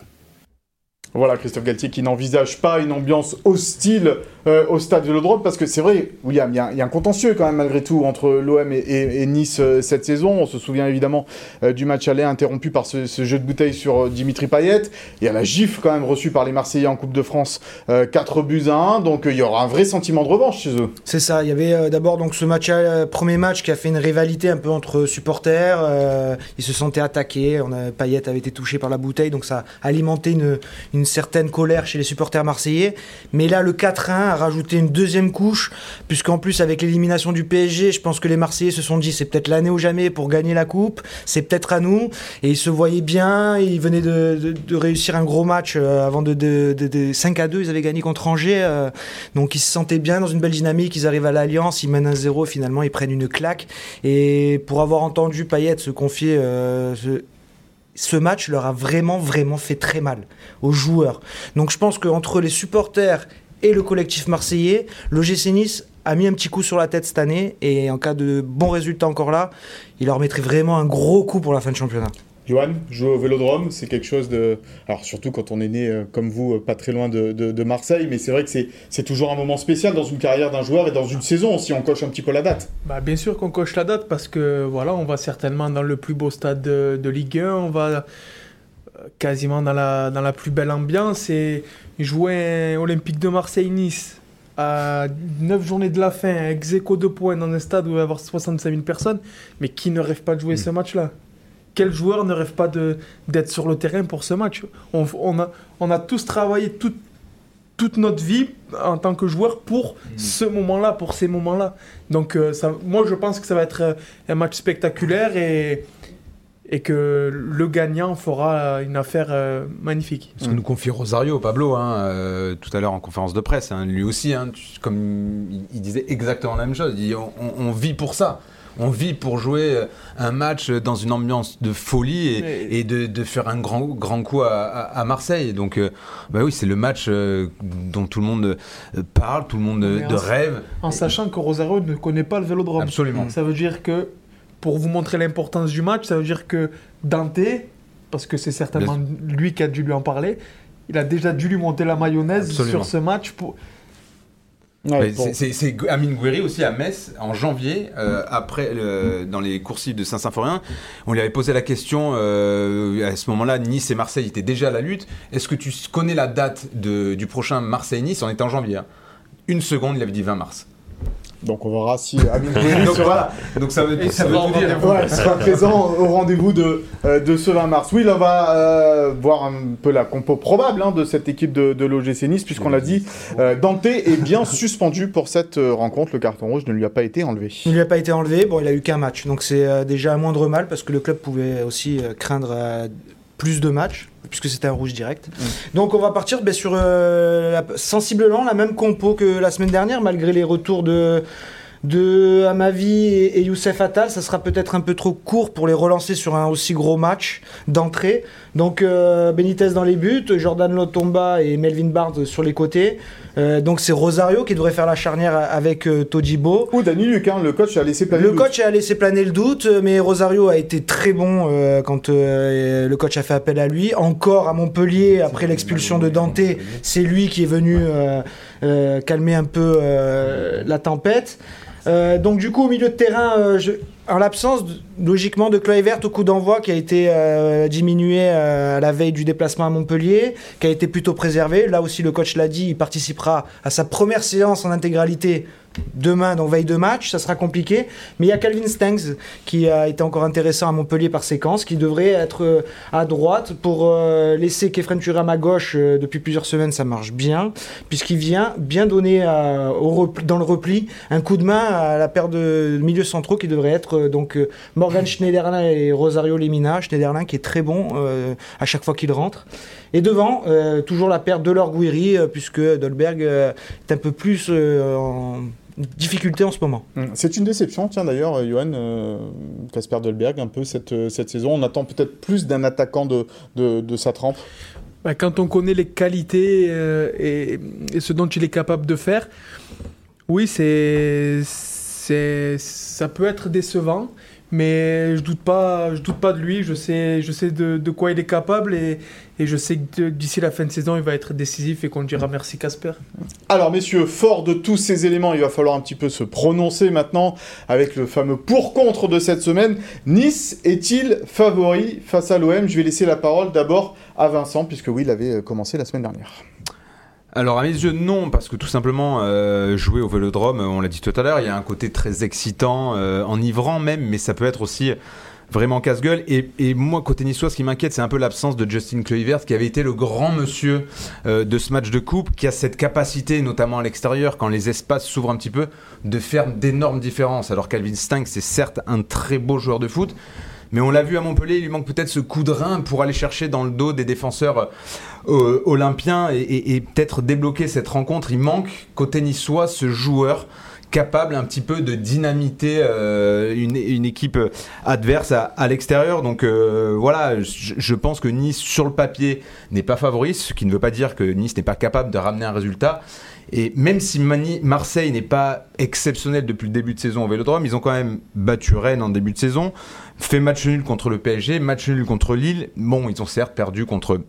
Voilà, Christophe Galtier qui n'envisage pas une ambiance hostile euh, au stade Vélodrome, parce que c'est vrai, William, il y, a- un contentieux quand même malgré tout entre l'OM et, Nice euh, cette saison. On se souvient évidemment euh, du match aller interrompu par ce, jeu de bouteille sur Dimitri Payet. Il y a la gifle quand même reçue par les Marseillais en Coupe de France, euh, 4 buts à 1, donc il y aura un vrai sentiment de revanche chez eux. C'est ça, il y avait d'abord donc ce match, premier match qui a fait une rivalité un peu entre supporters. ils se sentaient attaqués. On a, Payet avait été touché par la bouteille, donc ça a alimenté une, une certaine colère chez les supporters marseillais. Mais là, le 4-1 a rajouté une deuxième couche, puisqu'en plus avec l'élimination du PSG, je pense que les Marseillais se sont dit c'est peut-être l'année ou jamais pour gagner la coupe, c'est peut-être à nous. Et ils se voyaient bien, ils venaient de, réussir un gros match euh, avant de, de, de- de 5 à 2, ils avaient gagné contre Angers. euh, donc ils se sentaient bien dans une belle dynamique, ils arrivent à l'Alliance, ils mènent un 0 finalement ils prennent une claque. Et pour avoir entendu Payet se confier, euh, ce, match leur a vraiment, vraiment fait très mal aux joueurs. Donc je pense qu'entre les supporters et le collectif marseillais, l'OGC Nice a mis un petit coup sur la tête cette année et en cas de bons résultats encore là, il leur mettrait vraiment un gros coup pour la fin de championnat. Johan, jouer au Vélodrome, c'est quelque chose de... Alors surtout quand on est né euh, comme vous, euh, pas très loin de, de- de Marseille, mais c'est vrai que c'est toujours un moment spécial dans une carrière d'un joueur et dans une saison si on coche un petit peu la date. Bah, bien sûr qu'on coche la date parce que voilà, on va certainement dans le plus beau stade de, de Ligue 1, on va euh, quasiment dans la, dans la plus belle ambiance et jouer un Olympique de Marseille-Nice à 9 journées de la fin, ex aequo de points dans un stade où il va y avoir 65 000 personnes, mais qui ne rêve pas de jouer ce match-là? Quel joueur ne rêve pas de- d'être sur le terrain pour ce match? On, on a, on a tous travaillé toute, toute notre vie en tant que joueur pour ce moment-là, pour ces moments-là. Donc, euh, ça, moi, je pense que ça va être euh, un match spectaculaire et, et que le gagnant fera une affaire euh, magnifique. Ce que nous confie Rosario, Pablo, hein, euh, tout à l'heure en conférence de presse, hein, lui aussi, hein, tu- comme il, il disait exactement la même chose, il dit on, on- on vit pour ça. On vit pour jouer euh, un match dans une ambiance de folie et, de, de faire un grand, grand coup à, à- à Marseille. Donc, euh, bah oui, c'est le match euh, dont tout le monde parle, tout le monde Mais de en- rêve. En sachant que Rosario ne connaît pas le vélodrome. Absolument. Ça veut dire que, pour vous montrer l'importance du match, ça veut dire que Dante, parce que c'est certainement lui qui a dû lui en parler, il a déjà dû lui monter la mayonnaise Absolument. sur ce match. Pour... Ouais, c'est- Amine Gouiri aussi à Metz en janvier, euh, après le- dans les coursives de Saint-Symphorien. On lui avait posé la question euh, à ce moment-là. Nice et Marseille étaient déjà à la lutte. Est-ce que tu connais la date de- du prochain Marseille-Nice? On était en janvier. hein. Une seconde, il avait dit 20 mars. Donc on verra si Amine [LAUGHS] Gouiri Donc sera, voilà. Donc ça veut, Et ça tout dire. ouais, sera présent au rendez-vous de, euh, de ce 20 mars. Oui, là, on va euh, voir un peu la compo probable hein, de cette équipe de, de l'OGC Nice, puisqu'on l'a dit, euh, Dante est bien [LAUGHS] suspendu pour cette euh, rencontre. Le carton rouge ne lui a pas été enlevé. Il lui a pas été enlevé. Bon, il a eu qu'un match, donc c'est euh, déjà un moindre mal parce que le club pouvait aussi euh, craindre euh, plus de matchs puisque c'était un rouge direct. Donc on va partir ben, sur euh, la- sensiblement la même compo que la semaine dernière, malgré les retours de de Amavi et, et Youssef Attal. Ça sera peut-être un peu trop court pour les relancer sur un aussi gros match d'entrée. Donc euh, Benitez dans les buts, Jordan Lotomba et Melvin Barnes sur les côtés. Euh, donc c'est Rosario qui devrait faire la charnière avec euh, Todibo. Ou Dani Luc, hein, le coach a laissé planer Le doute. coach a laissé planer le doute, mais Rosario a été très bon quand le coach a fait appel à lui. Encore à Montpellier, après l'expulsion de Dante, c'est lui qui est venu calmer un peu la tempête. Euh, donc du coup au milieu de terrain, euh, en l'absence logiquement de Kluivert au coup d'envoi qui a été euh, diminué à la veille du déplacement à Montpellier, qui a été plutôt préservé. Là aussi le coach l'a dit, il participera à sa première séance en intégralité demain, donc veille de match, ça sera compliqué. Mais il y a Calvin Stengs qui a été encore intéressant à Montpellier par séquence, qui devrait être euh, à droite pour euh, laisser Kefren Turam à gauche euh, depuis plusieurs semaines, ça marche bien, puisqu'il vient bien donner dans le repli un coup de main à la paire de milieux centraux qui devrait être donc Morgan Schneiderlin et Rosario Lemina. Schneiderlin qui est très bon à chaque fois qu'il rentre. Et devant, toujours la paire de leur Guiri, puisque Dolberg est un peu plus difficulté en ce moment. Mm. C'est une déception, tiens d'ailleurs, euh, Johan, euh, Casper Dolberg, un peu cette, euh, cette saison. On attend peut-être plus d'un attaquant de, de, de sa trempe. Bah, quand on connaît les qualités euh, et, et ce dont il est capable de faire, oui, c'est, c'est, ça peut être décevant, mais je doute pas, je doute pas de lui. Je sais, je sais de, de quoi il est capable et, et je sais que d'ici la fin de saison, il va être décisif et qu'on dira merci Casper. Alors messieurs, fort de tous ces éléments, il va falloir un petit peu se prononcer maintenant avec le fameux pour-contre de cette semaine. Nice est-il favori face à l'OM Je vais laisser la parole d'abord à Vincent, puisque oui, il avait euh, commencé la semaine dernière. Alors à mes yeux non parce que tout simplement euh, jouer au Vélodrome, euh, on l'a dit tout à l'heure, il y a un côté très excitant, euh, enivrant même, mais ça peut être aussi vraiment casse-gueule. Et, et moi côté niçois, ce qui m'inquiète, c'est un peu l'absence de Justin Kluivert qui avait été le grand monsieur euh, de ce match de coupe, qui a cette capacité, notamment à l'extérieur, quand les espaces s'ouvrent un petit peu, de faire d'énormes différences. Alors Calvin Stank, c'est certes un très beau joueur de foot. Mais on l'a vu à Montpellier, il lui manque peut-être ce coup de rein pour aller chercher dans le dos des défenseurs euh, olympiens et, peut-être débloquer cette rencontre. Il manque côté niçois ce joueur capable un petit peu de dynamiter euh, une, équipe adverse à, l'extérieur. Donc euh, voilà, je, pense que Nice sur le papier n'est pas favori, ce qui ne veut pas dire que Nice n'est pas capable de ramener un résultat. Et même si Marseille n'est pas exceptionnel depuis le début de saison au Vélodrome, ils ont quand même battu Rennes en début de saison, fait match nul contre le PSG, match nul contre Lille. Bon, ils ont certes perdu contre,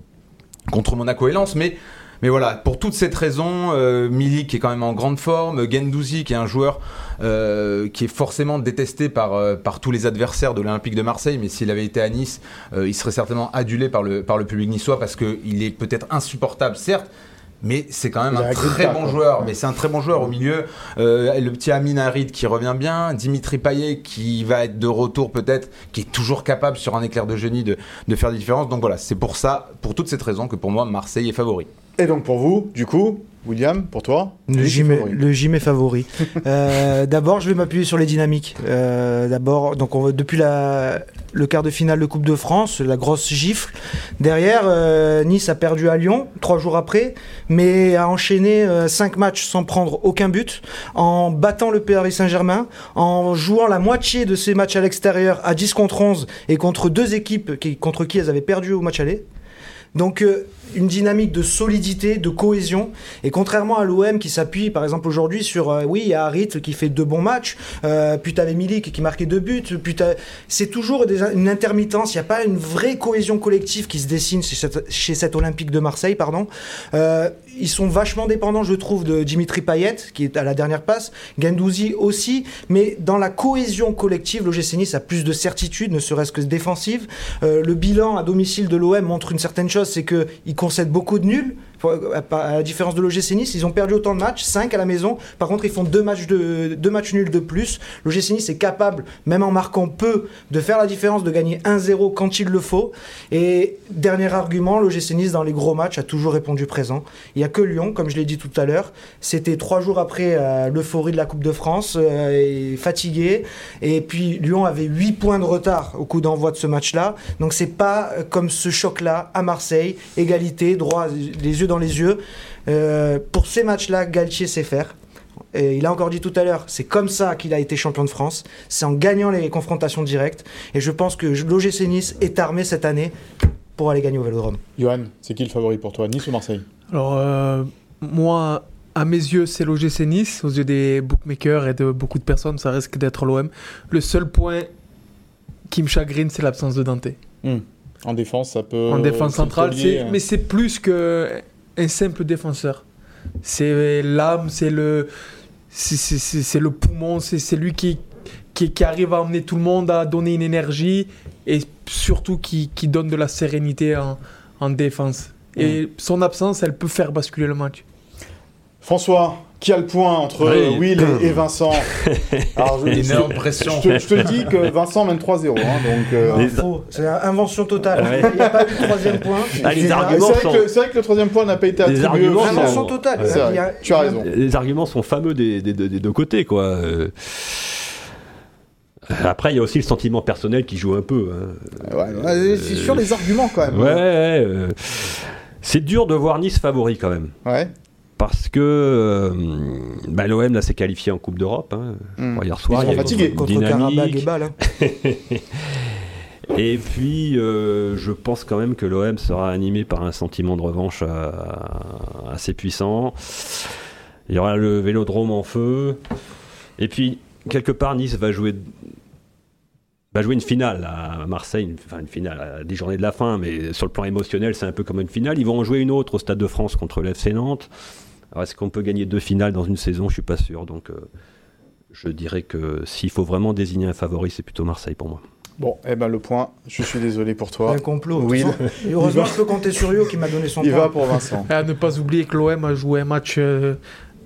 contre Monaco et mais, voilà, pour toute cette raison, euh, Milik est quand même en grande forme, Gendouzi qui est un joueur euh, qui est forcément détesté par, euh, par tous les adversaires de l'Olympique de Marseille, mais s'il avait été à Nice, euh, il serait certainement adulé par le, par le public niçois parce qu'il est peut-être insupportable, certes, mais c'est quand même un très bon quoi. joueur. Mais c'est un très bon joueur au milieu. Euh, le petit Amin Harid qui revient bien. Dimitri Payet qui va être de retour peut-être, qui est toujours capable sur un éclair de génie de, de faire des différences. Donc voilà, c'est pour ça, pour toute cette raison que pour moi, Marseille est favori. Et donc pour vous, du coup, William, pour toi Le gym, est, favori. le gym est favori. [LAUGHS] Euh, D'abord, je vais m'appuyer sur les dynamiques. Euh, D'abord, donc on depuis la, le quart de finale de Coupe de France, la grosse gifle. Derrière, euh, Nice a perdu à Lyon trois jours après, mais a enchaîné cinq matchs sans prendre aucun but, en battant le Paris Saint-Germain, en jouant la moitié de ces matchs à l'extérieur à 10 contre 11 et contre deux équipes qui, contre qui elles avaient perdu au match aller. Donc euh, une dynamique de solidité, de cohésion. Et contrairement à l'OM qui s'appuie par exemple aujourd'hui sur, euh, oui, il y a Harit qui fait deux bons matchs, euh, puis t'avais Milik qui marquait deux buts, puis c'est toujours une intermittence, il n'y a pas une vraie cohésion collective qui se dessine chez cet Olympique de Marseille. pardon. Ils sont vachement dépendants, je trouve, de Dimitri Payet, qui est à la dernière passe, Gendouzi aussi, mais dans la cohésion collective, l'OGC Nice a plus de certitude, ne serait-ce que défensive. Euh, le bilan à domicile de l'OM montre une certaine chose, c'est qu'il concède beaucoup de nuls à la différence de l'OGC Nice, ils ont perdu autant de matchs, 5 à la maison. Par contre, ils font deux matchs, nuls de plus. L'OGC Nice est capable, même en marquant peu, de faire la différence, de gagner 1-0 quand il le faut. Et dernier argument, l'OGC Nice, dans les gros matchs, a toujours répondu présent. Il n'y a que Lyon, comme je l'ai dit tout à l'heure. C'était trois jours après euh, l'euphorie de la Coupe de France, euh, fatigué. Et puis Lyon avait 8 points de retard au coup d'envoi de ce match-là. Donc c'est pas euh, comme ce choc-là à Marseille, égalité, droit, les yeux dans les yeux. Euh, pour ces matchs-là, Galtier sait faire. Et il a encore dit tout à l'heure, c'est comme ça qu'il a été champion de France, c'est en gagnant les confrontations directes. Et je pense que l'OGC Nice est armé cette année pour aller gagner au Vélodrome. Johan, c'est qui le favori pour toi, Nice ou Marseille? Alors, euh, moi, à mes yeux, c'est l'OGC Nice. Aux yeux des bookmakers et de beaucoup de personnes, ça risque d'être l'OM. Le seul point qui me chagrine, c'est l'absence de Dante. Hmm. En défense, ça peut. En défense centrale, c'est c'est- mais c'est plus qu'un simple défenseur. C'est l'âme, c'est le, c'est- le poumon, c'est lui qui, qui, qui arrive à emmener tout le monde, à donner une énergie et surtout qui, qui donne de la sérénité en, en défense. Et son absence, elle peut faire basculer le match. François, qui a le point entre Oui. euh, Will et, et Vincent [LAUGHS] Alors, je, Énorme je- pression. Je te, je te le dis que Vincent mène 3-0. hein, donc, euh, Les-. C'est une invention totale. Ouais. Il n'y a pas eu de troisième point. Ah, les C'est- arguments c'est vrai, sont- que le- c'est vrai que le troisième point n'a pas été Les attribué arguments sont- final. Invention totale. A- tu as raison. Les arguments sont fameux des, des- des- des deux côtés, quoi. Euh, Après, il y a aussi le sentiment personnel qui joue un peu. hein. Ouais, ouais, c'est sur les arguments quand même. Ouais, ouais, ouais, euh, C'est dur de voir Nice favori quand même. Ouais. Parce que euh, bah, l'OM là s'est qualifié en Coupe d'Europe. hein. Bon, hier soir, Ils sont fatigués. Contre. Karabakh et Bâle. hein. [LAUGHS] Et puis, euh, je pense quand même que l'OM sera animé par un sentiment de revanche euh, assez puissant. Il y aura le vélodrome en feu. Et puis, quelque part, Nice va jouer, va jouer une finale à Marseille, une, enfin une finale à 10 journées de la fin, mais sur le plan émotionnel, c'est un peu comme une finale. Ils vont en jouer une autre au Stade de France contre l'FC Nantes. Alors, est-ce qu'on peut gagner deux finales dans une saison? Je suis pas sûr. Donc, euh, je dirais que s'il faut vraiment désigner un favori, c'est plutôt Marseille pour moi. Bon, eh ben le point, je suis désolé pour toi. Un complot. Oui, Et heureusement, je peux compter sur Yo qui m'a donné son Il point. va pour Vincent. Et à ne pas oublier que l'OM a joué un match euh,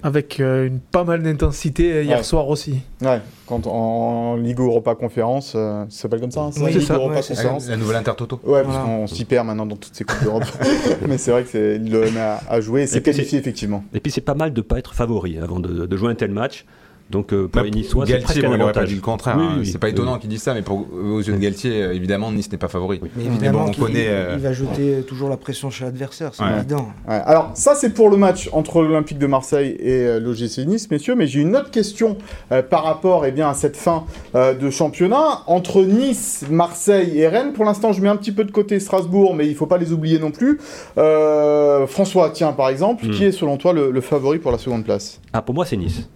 avec euh, une, pas mal d'intensité euh, hier Ouais. soir aussi. Ouais, quand en Ligue Europa Conférence, euh, ça s'appelle comme ça, hein, Oui, Ligue c'est ça, Europa ouais. Conférence. La nouvelle Intertoto. Ouais, parce Voilà. qu'on s'y perd maintenant dans toutes ces coupes d'Europe. [LAUGHS] Mais c'est vrai que c'est l'OM a, a joué et s'est qualifié effectivement. Et puis c'est pas mal de pas être favori avant de, de jouer un tel match. Donc euh, pour Bah, les Niçois, c'est presque Galtier, un bon, il aurait dit le contraire. Oui, hein. oui, c'est pas oui. étonnant qu'il dise ça, mais pour, aux yeux de Galtier, évidemment, Nice n'est pas favori. Mais Mais évidemment, bon, on qu'il- connaît. il, euh, il va jeter toujours la pression chez l'adversaire, c'est Ouais. évident. Ouais, Alors ça c'est pour le match entre l'Olympique de Marseille et euh, l'OGC Nice, messieurs, mais j'ai une autre question euh, par rapport eh bien, à cette fin euh, de championnat. Entre Nice, Marseille et Rennes, pour l'instant je mets un petit peu de côté Strasbourg, mais il faut pas les oublier non plus. Euh, François, tiens par exemple, Hmm. qui est selon toi le, le favori pour la seconde place? Ah pour moi c'est Nice.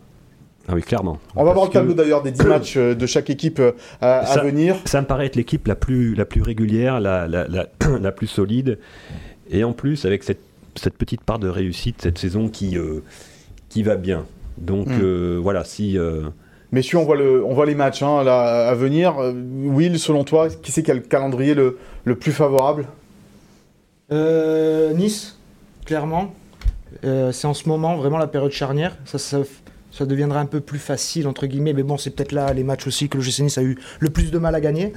Ah oui clairement. On va voir le tableau d'ailleurs des 10 [COUGHS] matchs euh, de chaque équipe euh, à, venir. Ça me paraît être l'équipe la plus la plus régulière, la, la, la, [COUGHS] la plus solide, et en plus avec cette, cette petite part de réussite cette saison qui euh, qui va bien. Donc Hmm. euh, voilà si euh, Messieurs, on voit, le, on voit les matchs hein, là, à venir. Will, selon toi, qui c'est qui a le calendrier le, le plus favorable? Euh, nice, clairement. Euh, c'est en ce moment vraiment la période charnière. Ça, ça, ça deviendra un peu plus facile, entre guillemets. Mais bon, c'est peut-être là les matchs aussi que le GC a eu le plus de mal à gagner.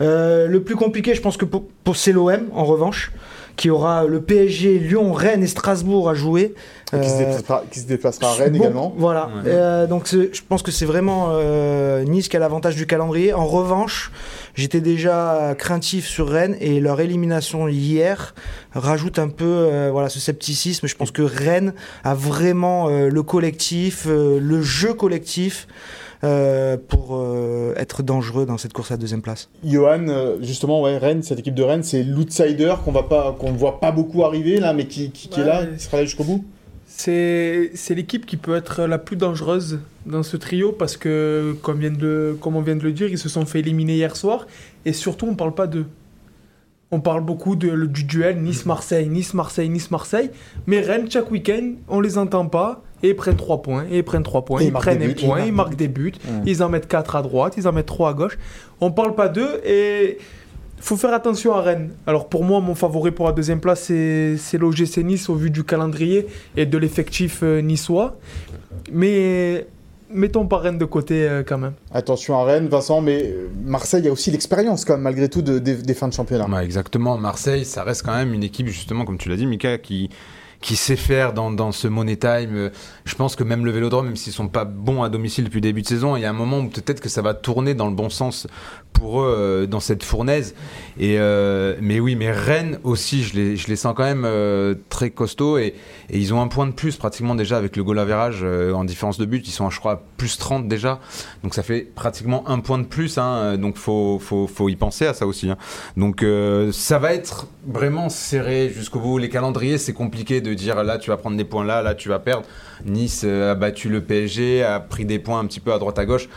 Euh, le plus compliqué, je pense que pour, pour c'est l'OM, en revanche, qui aura le PSG, Lyon, Rennes et Strasbourg à jouer. qui, se Euh, déplacera, qui se déplacera à Rennes Bon, également. Voilà. Ouais. Euh, donc c'est- je pense que c'est vraiment euh, Nice qui a l'avantage du calendrier. En revanche, j'étais déjà craintif sur Rennes et leur élimination hier rajoute un peu euh, voilà ce scepticisme. Je pense que Rennes a vraiment euh, le collectif, euh, le jeu collectif. Euh, pour euh, être dangereux dans cette course à la deuxième place. Johan, euh, justement, ouais, Rennes, cette équipe de Rennes, c'est l'outsider qu'on va pas, qu'on ne voit pas beaucoup arriver là, mais qui, qui- qui est là, qui sera là jusqu'au bout. C'est c'est l'équipe qui peut être la plus dangereuse dans ce trio parce que, comme, vient de, comme on vient de le dire, ils se sont fait éliminer hier soir. Et surtout, on ne parle pas d'eux. On parle beaucoup de, le- du duel Nice-Marseille, Nice-Marseille, Nice-Marseille. Mais Rennes, chaque week-end, on les entend pas. Et ils prennent 3 points, et ils prennent 3 points, Et ils prennent des un buts, point, ils marquent des buts. Ils en mettent 4 à droite, ils en mettent 3 à gauche. On parle pas d'eux et faut faire attention à Rennes. Alors pour moi, mon favori pour la deuxième place, c'est c'est l'OGC Nice au vu du calendrier et de l'effectif euh, niçois. Mais mettons pas Rennes de côté euh, quand même. Attention à Rennes, Vincent, mais euh, Marseille a aussi l'expérience quand même malgré tout de- des, des fins de championnat. Exactement. Marseille, ça reste quand même une équipe, justement, comme tu l'as dit, Mika, qui, qui sait faire dans, dans ce money time. Euh, Je pense que même le Vélodrome, même s'ils sont pas bons à domicile depuis le début de saison, il y a un moment où peut-être que ça va tourner dans le bon sens pour eux euh, dans cette fournaise. Euh, mais oui, mais Rennes aussi, je les, sens quand même euh, très costauds et, ils ont un point de plus pratiquement déjà avec le goal average en différence de but. Ils sont, je crois, à plus 30 déjà. Donc ça fait pratiquement un point de plus. Hein, donc faut, faut, y penser à ça aussi. hein. Donc ça va être vraiment serré jusqu'au bout. Les calendriers, c'est compliqué de dire là tu vas prendre des points là, là tu vas perdre. Nice a battu le PSG, a pris des points un petit peu à droite à gauche.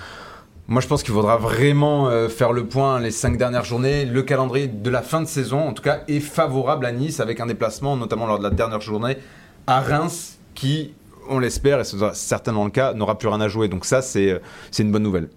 Moi, je pense qu'il faudra vraiment euh, faire le point les cinq dernières journées. Le calendrier de la fin de saison, en tout cas, est favorable à Nice avec un déplacement, notamment lors de la dernière journée, à Reims, qui, on l'espère, et ce sera certainement le cas, n'aura plus rien à jouer. Donc ça, c'est euh, c'est une bonne nouvelle.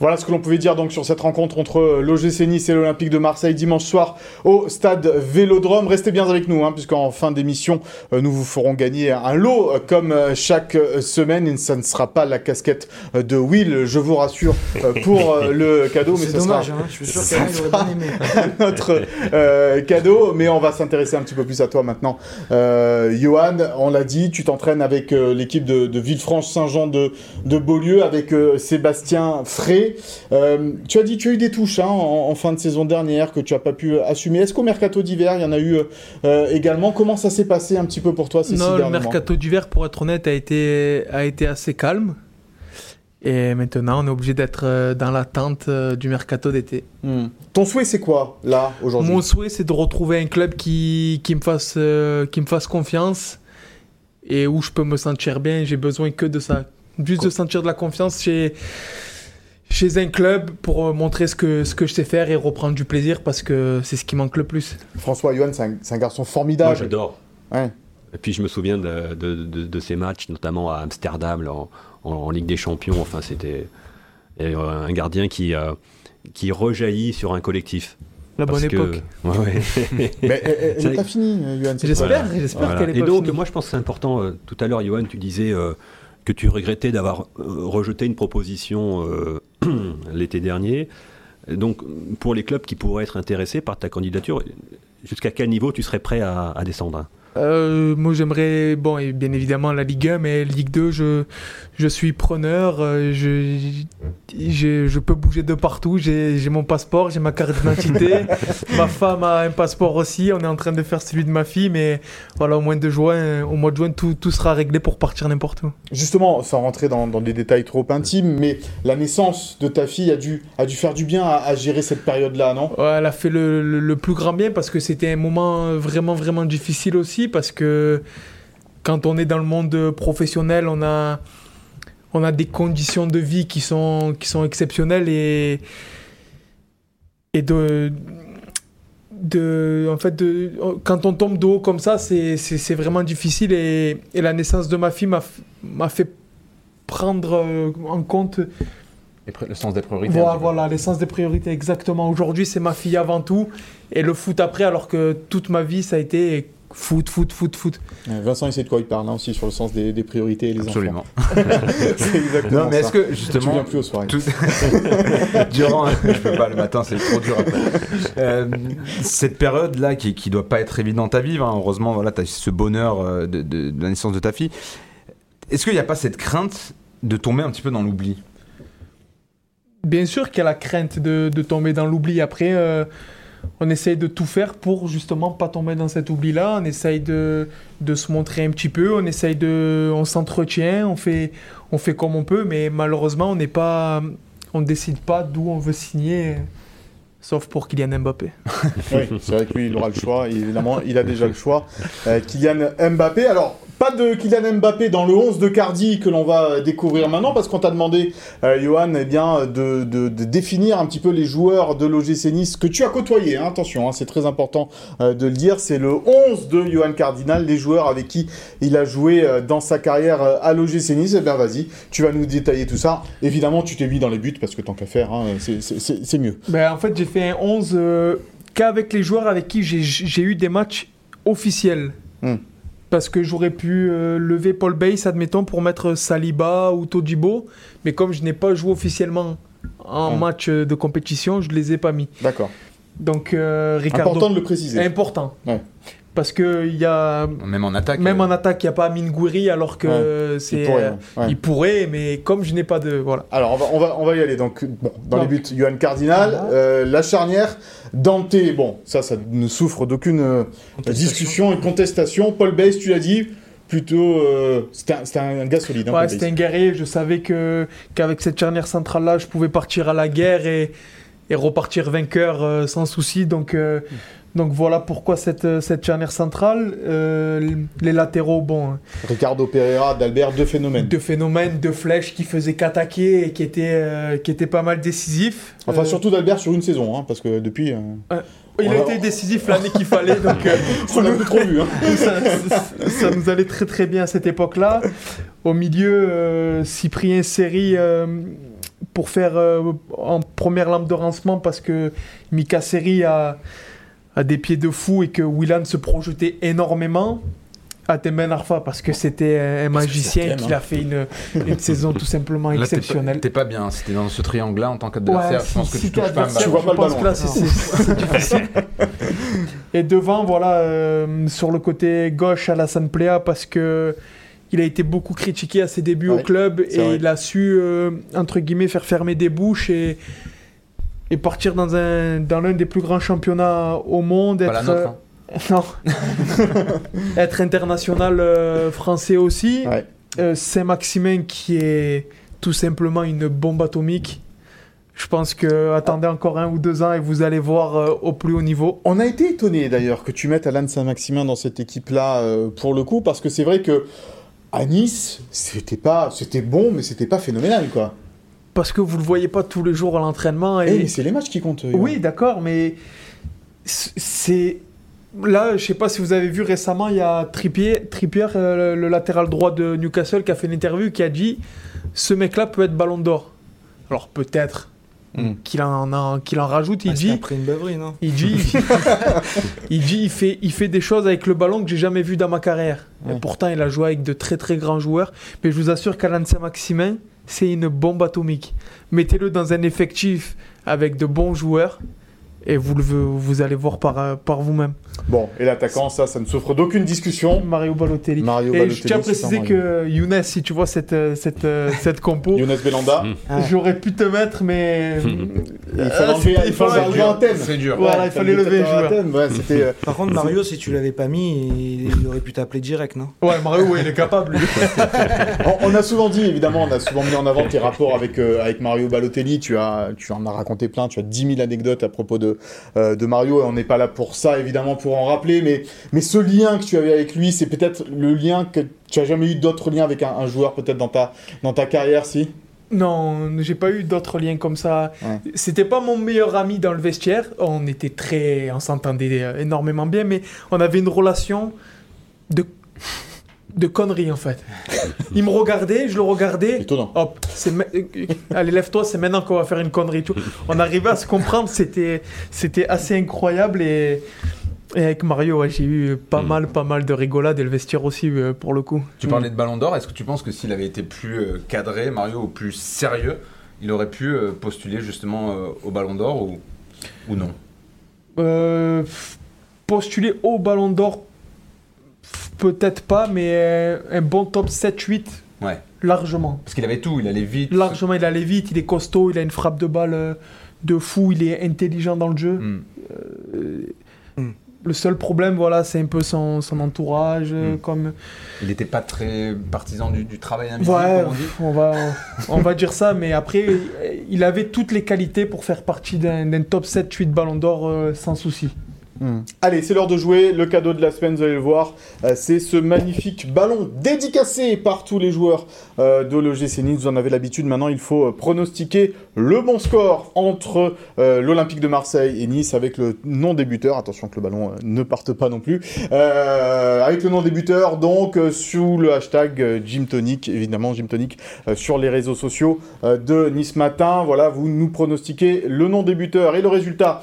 Voilà ce que l'on pouvait dire donc sur cette rencontre entre l'OGC Nice et l'Olympique de Marseille dimanche soir au stade Vélodrome. Restez bien avec nous, hein, puisqu'en fin d'émission, euh, nous vous ferons gagner un lot euh, comme euh, chaque euh, semaine. Et ça ne sera pas la casquette euh, de Will, je vous rassure, euh, pour euh, le cadeau. Mais C'est ça dommage, sera, hein, je suis sûr ça qu'Alain, il aurait sera bien aimé. [LAUGHS] notre euh, cadeau. Mais on va s'intéresser un petit peu plus à toi maintenant. Euh, Johan, on l'a dit, tu t'entraînes avec euh, l'équipe de, de Villefranche-Saint-Jean de, de Beaulieu, avec euh, Sébastien Frey. Euh, tu as dit tu as eu des touches hein, en, en fin de saison dernière que tu as pas pu euh, assumer. Est-ce qu'au mercato d'hiver, il y en a eu euh, également? Comment ça s'est passé un petit peu pour toi ces six Non, le mercato d'hiver, pour être honnête, a été, a été assez calme. Et maintenant, on est obligé d'être dans l'attente du mercato d'été. Hmm. Ton souhait, c'est quoi, là, aujourd'hui? Mon souhait, c'est de retrouver un club qui, qui, me fasse, euh, qui me fasse confiance et où je peux me sentir bien. J'ai besoin que de ça. Juste de sentir de la confiance chez, chez un club pour euh, montrer ce que, ce que je sais faire et reprendre du plaisir parce que c'est ce qui manque le plus. François Johan, c'est un, c'est un garçon formidable. Moi, j'adore. Ouais. Et puis, je me souviens de, de, de- de ces matchs, notamment à Amsterdam, là, en, en- en Ligue des Champions. Enfin, c'était euh, un gardien qui, euh, qui rejaillit sur un collectif. La bonne que- époque. [LAUGHS] Ouais, ouais. [LAUGHS] Mais elle- n'est pas finie, Johan. J'espère, fois-là. j'espère Voilà. qu'elle est Et pas donc, finie. moi, je pense que c'est important. euh, tout à l'heure, Johan, tu disais euh, tu regrettais d'avoir euh, rejeté une proposition euh, [CLEARS THROAT] l'été dernier. Donc, pour les clubs qui pourraient être intéressés par ta candidature, jusqu'à quel niveau tu serais prêt à, descendre? Euh, moi, j'aimerais, bon, et bien évidemment la Ligue 1, mais Ligue 2, je, je suis preneur. euh, je, je, je peux bouger de partout. J'ai j'ai mon passeport, j'ai ma carte d'identité. [LAUGHS] ma femme a un passeport aussi. On est en train de faire celui de ma fille, mais voilà, au mois de juin, au mois de juin, tout, tout sera réglé pour partir n'importe où. Justement, sans rentrer dans, dans des détails trop intimes, mais la naissance de ta fille a dû, a dû faire du bien à, à gérer cette période-là, non? Ouais, elle a fait le, le- le plus grand bien parce que c'était un moment vraiment, vraiment difficile aussi parce que quand on est dans le monde professionnel, on a, on a des conditions de vie qui sont, qui sont exceptionnelles et, et de, de, en fait, de, quand on tombe de haut comme ça, c'est, vraiment difficile et, et la naissance de ma fille m'a, fait prendre euh, en compte le sens des priorités. voilà, voilà, l'essence des priorités, exactement. Aujourd'hui, c'est ma fille avant tout, et le foot après, alors que toute ma vie, ça a été foot, foot, foot, foot. Euh, Vincent, il sait de quoi il parle hein, aussi sur le sens des, des priorités et les Absolument. enfants. [LAUGHS] c'est exactement Non, mais est-ce que Tu justement. viens plus aux soirées. tout- [LAUGHS] Durant, je peux pas le matin, c'est trop dur après. Euh, cette période-là qui, qui doit pas être évidente à vivre, hein, heureusement, voilà, tu as ce bonheur euh, de, de- de la naissance de ta fille. Est-ce qu'il n'y a pas cette crainte de tomber un petit peu dans l'oubli? Bien sûr qu'il y a la crainte de, de tomber dans l'oubli. Après, euh, on essaye de tout faire pour justement pas tomber dans cet oubli-là. On essaye de, se montrer un petit peu, on essaye de, on s'entretient, on fait, comme on peut, mais malheureusement, on n'est pas, on décide pas d'où on veut signer, sauf pour Kylian Mbappé. [LAUGHS] Oui, c'est vrai que lui, il aura le choix. Évidemment, il a déjà le choix. Euh, Kylian Mbappé. Alors, pas de Kylian Mbappé dans le 11 de Cardi que l'on va découvrir maintenant, parce qu'on t'a demandé, euh, Johan, eh bien, de, de- de définir un petit peu les joueurs de l'OGC Nice que tu as côtoyés. hein. attention, hein, c'est très important euh, de le dire. C'est le 11 de Johan Cardinal, les joueurs avec qui il a joué euh, dans sa carrière à l'OGC Nice. Eh bien, vas-y, tu vas nous détailler tout ça. Évidemment, tu t'es mis dans les buts, parce que tant qu'à faire, hein, c'est- mieux. Ben, en fait, j'ai fait un 11 euh, qu'avec les joueurs avec qui j'ai- j'ai eu des matchs officiels. Hmm. Parce que j'aurais pu euh, lever Paul Bass, admettons, pour mettre Saliba ou Todibo. Mais comme je n'ai pas joué officiellement en Hmm. match de compétition, je ne les ai pas mis. D'accord. Donc, euh, Ricardo. Important de le préciser. Important. Ouais. Parce que il y a. Même en attaque. Même en attaque, il n'y a pas Amine Gouiri, alors que Ouais. c'est. Il pourrait, euh, ouais. il pourrait, mais comme je n'ai pas de. Voilà. Alors, on va, on va, on va y aller. Donc, bon, dans les buts, Johan Cardinal. Euh, la charnière, Dante, bon, ça, ça ne souffre d'aucune euh, discussion et contestation. Paul Bass, tu l'as dit, plutôt. euh, c'était un, c'était un gars solide. hein, c'était un guerrier. Je savais que qu'avec cette charnière centrale-là, je pouvais partir à la guerre et, et repartir vainqueur euh, sans souci. Donc, euh, donc voilà pourquoi cette, euh, cette charnière centrale. Euh, les latéraux, bon, Ricardo Pereira, d'Albert, deux phénomènes. deux phénomènes, deux flèches qui faisaient qu'attaquer et qui étaient, euh, qui étaient pas mal décisifs. Enfin, Euh, surtout d'Albert sur une saison, hein, parce que depuis. Il a a- été décisif l'année qu'il fallait, [LAUGHS] donc on l'a trop vu. Hein. [LAUGHS] ça, ça- ça nous allait très très bien à cette époque-là. Au milieu, Cyprien Seri pour faire en première lampe de rancement parce que Mika Seri a, a des pieds de fou et que Willan se projetait énormément. Atemen Arfa parce que c'était un magicien qui hein. a fait une, une saison tout simplement Là, t'es pas- exceptionnelle. T'es pas bien. C'était dans ce triangle-là en tant qu'adversaire. Ouais, je pense si- que si tu touches pas un ballon. Tu vois pas le ballon. c'est- difficile. Et devant, voilà, euh, sur le côté gauche, Alassane Plea, parce que il a été beaucoup critiqué à ses débuts Ouais, au club et vrai. il a su, euh, entre guillemets, faire fermer des bouches et, et partir dans un dans l'un des plus grands championnats au monde. Pas être, la nôtre, hein. [LAUGHS] non. [LAUGHS] être international euh, français aussi. Ouais. Euh, Saint-Maximin qui est tout simplement une bombe atomique. Je pense que attendez encore un ou deux ans et vous allez voir euh, au plus haut niveau. On a été étonné d'ailleurs que tu mettes Alan Saint-Maximin dans cette équipe-là euh, pour le coup, parce que c'est vrai que à Nice, c'était pas, c'était bon, mais c'était pas phénoménal, quoi. Parce que vous le voyez pas tous les jours à l'entraînement. Eh, Et... mais c'est les matchs qui comptent. Oui, d'accord, mais c'est là, je sais pas si vous avez vu récemment, il y a Trippier, Trippier euh, le latéral droit de Newcastle, qui a fait une interview qui a dit ce mec-là peut être Ballon d'Or. Alors peut-être Mm. qu'il en, en- qu'il en rajoute. Il Ah, dit après une beuverie, non? Il dit, [LAUGHS] il dit, il fait, il fait des choses avec le ballon que j'ai jamais vu dans ma carrière. Et pourtant, il a joué avec de très très grands joueurs. Mais je vous assure qu'Alan Saint-Maximin, c'est une bombe atomique. Mettez-le dans un effectif avec de bons joueurs et vous, le, vous allez voir par, euh, par vous-même. Bon, et l'attaquant, ça, ça ne souffre d'aucune discussion. Mario Balotelli. Mario et Balotelli, je tiens à préciser que Younes, si tu vois cette, euh, cette, euh, [LAUGHS] cette compo, Younes Belanda. Ah. j'aurais pu te mettre, mais. Il Ah, fallait enlever, c'était- il fallait fallait- enlever un thème. C'est dur. Voilà, il fallait lever un joueur. thème. Ouais, c'était. euh, Par contre, Mario, si tu l'avais pas mis, il, il aurait pu t'appeler direct, non? Ouais, Mario, ouais, il est capable. lui. [LAUGHS] on, on a souvent dit, évidemment, on a souvent mis en avant tes rapports avec, euh, avec Mario Balotelli. Tu, as, tu en as raconté plein, tu as 10 000 anecdotes à propos de, euh, de Mario. Et on n'est pas là pour ça, évidemment, pour en rappeler. Mais, mais ce lien que tu avais avec lui, c'est peut-être le lien que tu as jamais eu d'autres liens avec un, un joueur, peut-être dans ta, dans ta carrière, si? Non, j'ai pas eu d'autres liens comme ça. Ouais. C'était pas mon meilleur ami dans le vestiaire. On était très, on s'entendait énormément bien, mais on avait une relation de de conneries en fait. [LAUGHS] Il me regardait, je le regardais. Étonnant. Hop, c'est ma- euh, allez lève-toi, c'est maintenant qu'on va faire une connerie. Tout. On arrivait à se comprendre, c'était c'était assez incroyable et, et avec Mario, ouais, j'ai eu pas mal pas mal de rigolades et le vestiaire aussi euh, pour le coup. Tu parlais de Ballon d'Or. Est-ce que tu penses que s'il avait été plus euh, cadré, Mario, ou plus sérieux, il aurait pu euh, postuler justement euh, au Ballon d'Or ou, ou non? Euh, postuler au Ballon d'Or, peut-être pas, mais euh, un bon top 7-8, Ouais. largement. Parce qu'il avait tout. Il allait vite. Largement, il allait vite, il est costaud, il a une frappe de balle euh, de fou, il est intelligent dans le jeu. Hmm. Euh, Hmm. Le seul problème, voilà, c'est un peu son, son entourage, Hmm. comme... Il n'était pas très partisan du, du travail invisible, Ouais, comme on dit. on va, on va dire ça, mais après, il avait toutes les qualités pour faire partie d'un d'un top 7-8 Ballon d'Or euh, sans souci. Hmm. Allez, c'est l'heure de jouer. Le cadeau de la semaine, vous allez le voir, euh, c'est ce magnifique ballon dédicacé par tous les joueurs euh, de l'OGC Nice. Vous en avez l'habitude. Maintenant, il faut euh, pronostiquer le bon score entre l'Olympique de Marseille et Nice avec le non-débuteur. Attention que le ballon ne parte pas non plus. Avec le non-débuteur, donc, euh, sous le hashtag Jim Tonic, évidemment, Jim Tonic, sur les réseaux sociaux de Nice Matin. Voilà, vous nous pronostiquez le non-débuteur et le résultat,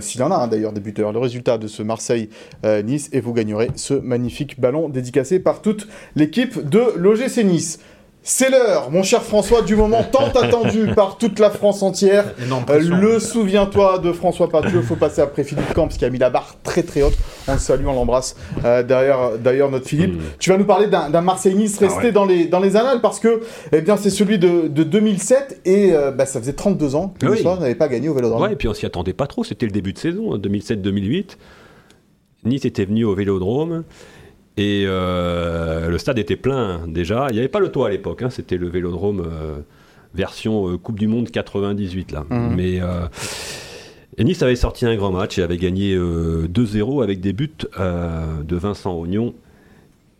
s'il y en a un d'ailleurs, débuteur, le résultat de ce Marseille-Nice et vous gagnerez ce magnifique ballon dédicacé par toute l'équipe de l'OGC Nice. C'est l'heure, mon cher François, du moment tant [LAUGHS] attendu par toute la France entière. Euh, le souviens-toi de François Patieu, faut passer après Philippe Camps qui a mis la barre très très haute. On le salue, on l'embrasse. Euh, derrière, d'ailleurs, notre Philippe. Tu vas nous parler d'un Marseille-Nice resté Ah ouais. dans, les, dans les annales parce que eh bien, c'est celui de, de 2007 et euh, bah, ça faisait 32 ans que Oui. N'avait pas gagné au Vélodrome. Ouais, et puis on s'y attendait pas trop. C'était le début de saison, hein, 2007-2008. Nice était venu au Vélodrome et euh, le stade était plein déjà. Il n'y avait pas le toit à l'époque. hein, C'était le Vélodrome euh, version euh, Coupe du Monde 98 là. Mhm. Mais Nice avait sorti un grand match et avait gagné euh, 2-0 avec des buts de Vincent Ognon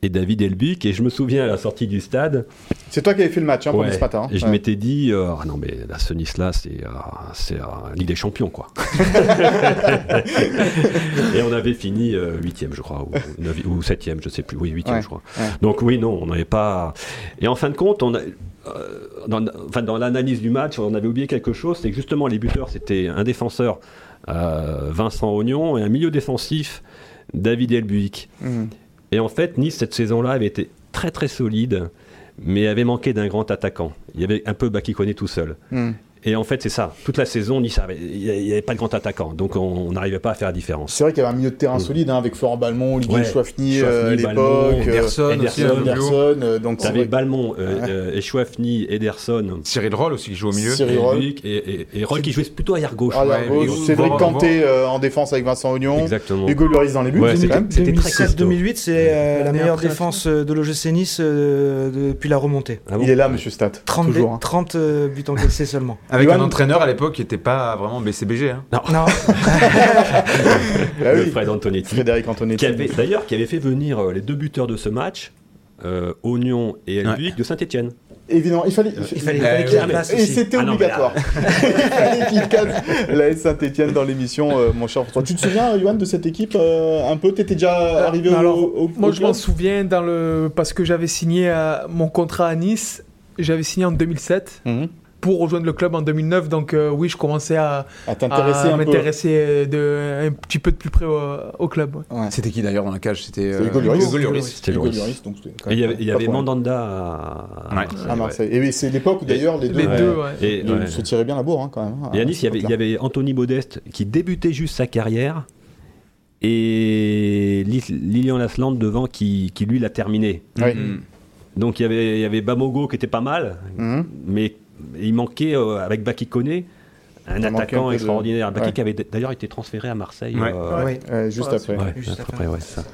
et David Elbic. Et je me souviens à la sortie du stade. C'est toi qui avais fait le match hein, pour Ouais. Matin. hein. Et je Ouais. m'étais dit, euh, ah non, mais là, ce Nice-là, c'est euh, euh, Ligue des Champions, quoi. [LAUGHS] et on avait fini euh, huitième, je crois, ou, septième, je sais plus. Oui, huitième, Ouais, je crois. Donc oui, non, on n'avait pas. Et en fin de compte, on a. euh, dans, enfin, dans l'analyse du match, on avait oublié quelque chose, c'est que justement les buteurs, c'était un défenseur, Vincent Ognon, et un milieu défensif, David Elbuic. Mhm. Et en fait, Nice, cette saison-là, avait été très très solide, mais avait manqué d'un grand attaquant. Il y avait un peu Bakikone tout seul. Mhm. Et en fait, c'est ça. Toute la saison, il n'y avait pas de grand attaquant. Donc on n'arrivait pas à faire la différence. C'est vrai qu'il y avait un milieu de terrain Mm. solide hein, avec Florent Balmont, Olivier Ouais. Chouafny euh, à l'époque, euh, Ederson Ederson, duo. Ederson, euh, donc T'avais. Balmont, euh, Ouais. euh, Echouafny, Ederson, Cyril Roll aussi qui joue au milieu. Cyril Roll. Et, et, et Roll qui jouait plutôt arrière gauche. Ah, Ouais, mais Cédric euh, en défense avec Vincent Ognon, Exactement. Hugo Lloris dans les buts, c'était- très costaud. 2007-2008, c'est la meilleure défense de l'OGC Nice depuis la remontée. Ah Il est là, monsieur Stat. 30, toujours. hein. 30 buts encaissés seulement. Avec un entraîneur à l'époque qui n'était pas vraiment BCBG. Hein. Non, [LAUGHS] Ah Le oui. Fred Antonetti. Frédéric Antonetti. D'ailleurs, qui avait fait venir euh, les deux buteurs de ce match, euh, Ognon et Elbuic de Saint-Etienne. Évidemment, il fallait. il fallait, il Euh, fallait qu'il oui. Et aussi. c'était Ah non, obligatoire. [LAUGHS] il fallait qu'il casse la S Saint-Etienne dans l'émission, euh, mon cher François. Tu te souviens, Johan, de cette équipe euh, un peu? T'étais déjà arrivé au, Alors, au- au Moi, je m'en souviens dans le... parce que j'avais signé euh, mon contrat à Nice. J'avais signé en 2007 Mhm. Pour rejoindre le club en 2009. Donc, euh, oui, je commençais à, À t'intéresser à m'intéresser euh, de, un petit peu de plus près au, au club. ouais. Ouais. C'était qui d'ailleurs dans la cage? C'était Hugo Lloris. Lloris. C'était il y même avait, il y avait. Mandanda à, Ouais. Marseille. à Marseille. Et c'est l'époque où d'ailleurs les deux, Les deux, ouais. Et, ils ouais. se tiraient bien la bourre hein, quand même. hein, Et à à Nice, il y, avait, il y avait Anthony Modeste qui débutait juste sa carrière et Li- Lilian Lasland devant qui, qui lui l'a terminé. Oui. Donc il y avait, il y avait Bamogo qui était pas mal, Mhm. mais il manquait euh, avec Baki Koné un attaquant extraordinaire. Baki ouais. qui avait d'ailleurs été transféré à Marseille. Ouais. euh. Euh, juste Ouais, après. ouais, Juste après, après. ouais, c'est ça.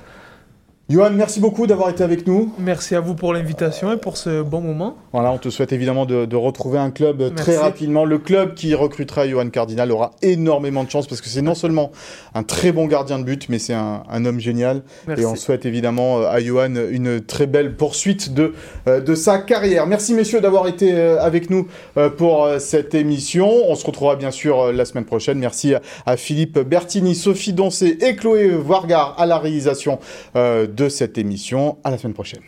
Johan, merci beaucoup d'avoir été avec nous. Merci à vous pour l'invitation et pour ce bon moment. Voilà, on te souhaite évidemment de, de retrouver un club très rapidement. Le club qui recrutera Johan Cardinal aura énormément de chance parce que c'est non seulement un très bon gardien de but, mais c'est un, un homme génial. Merci. Et on souhaite évidemment euh, à Johan une très belle poursuite de, euh, de sa carrière. Merci messieurs d'avoir été euh, avec nous pour cette émission. On se retrouvera bien sûr la semaine prochaine. Merci à, Philippe Bertini, Sophie Doncé et Chloé Vargar à la réalisation euh, de cette émission. À la semaine prochaine.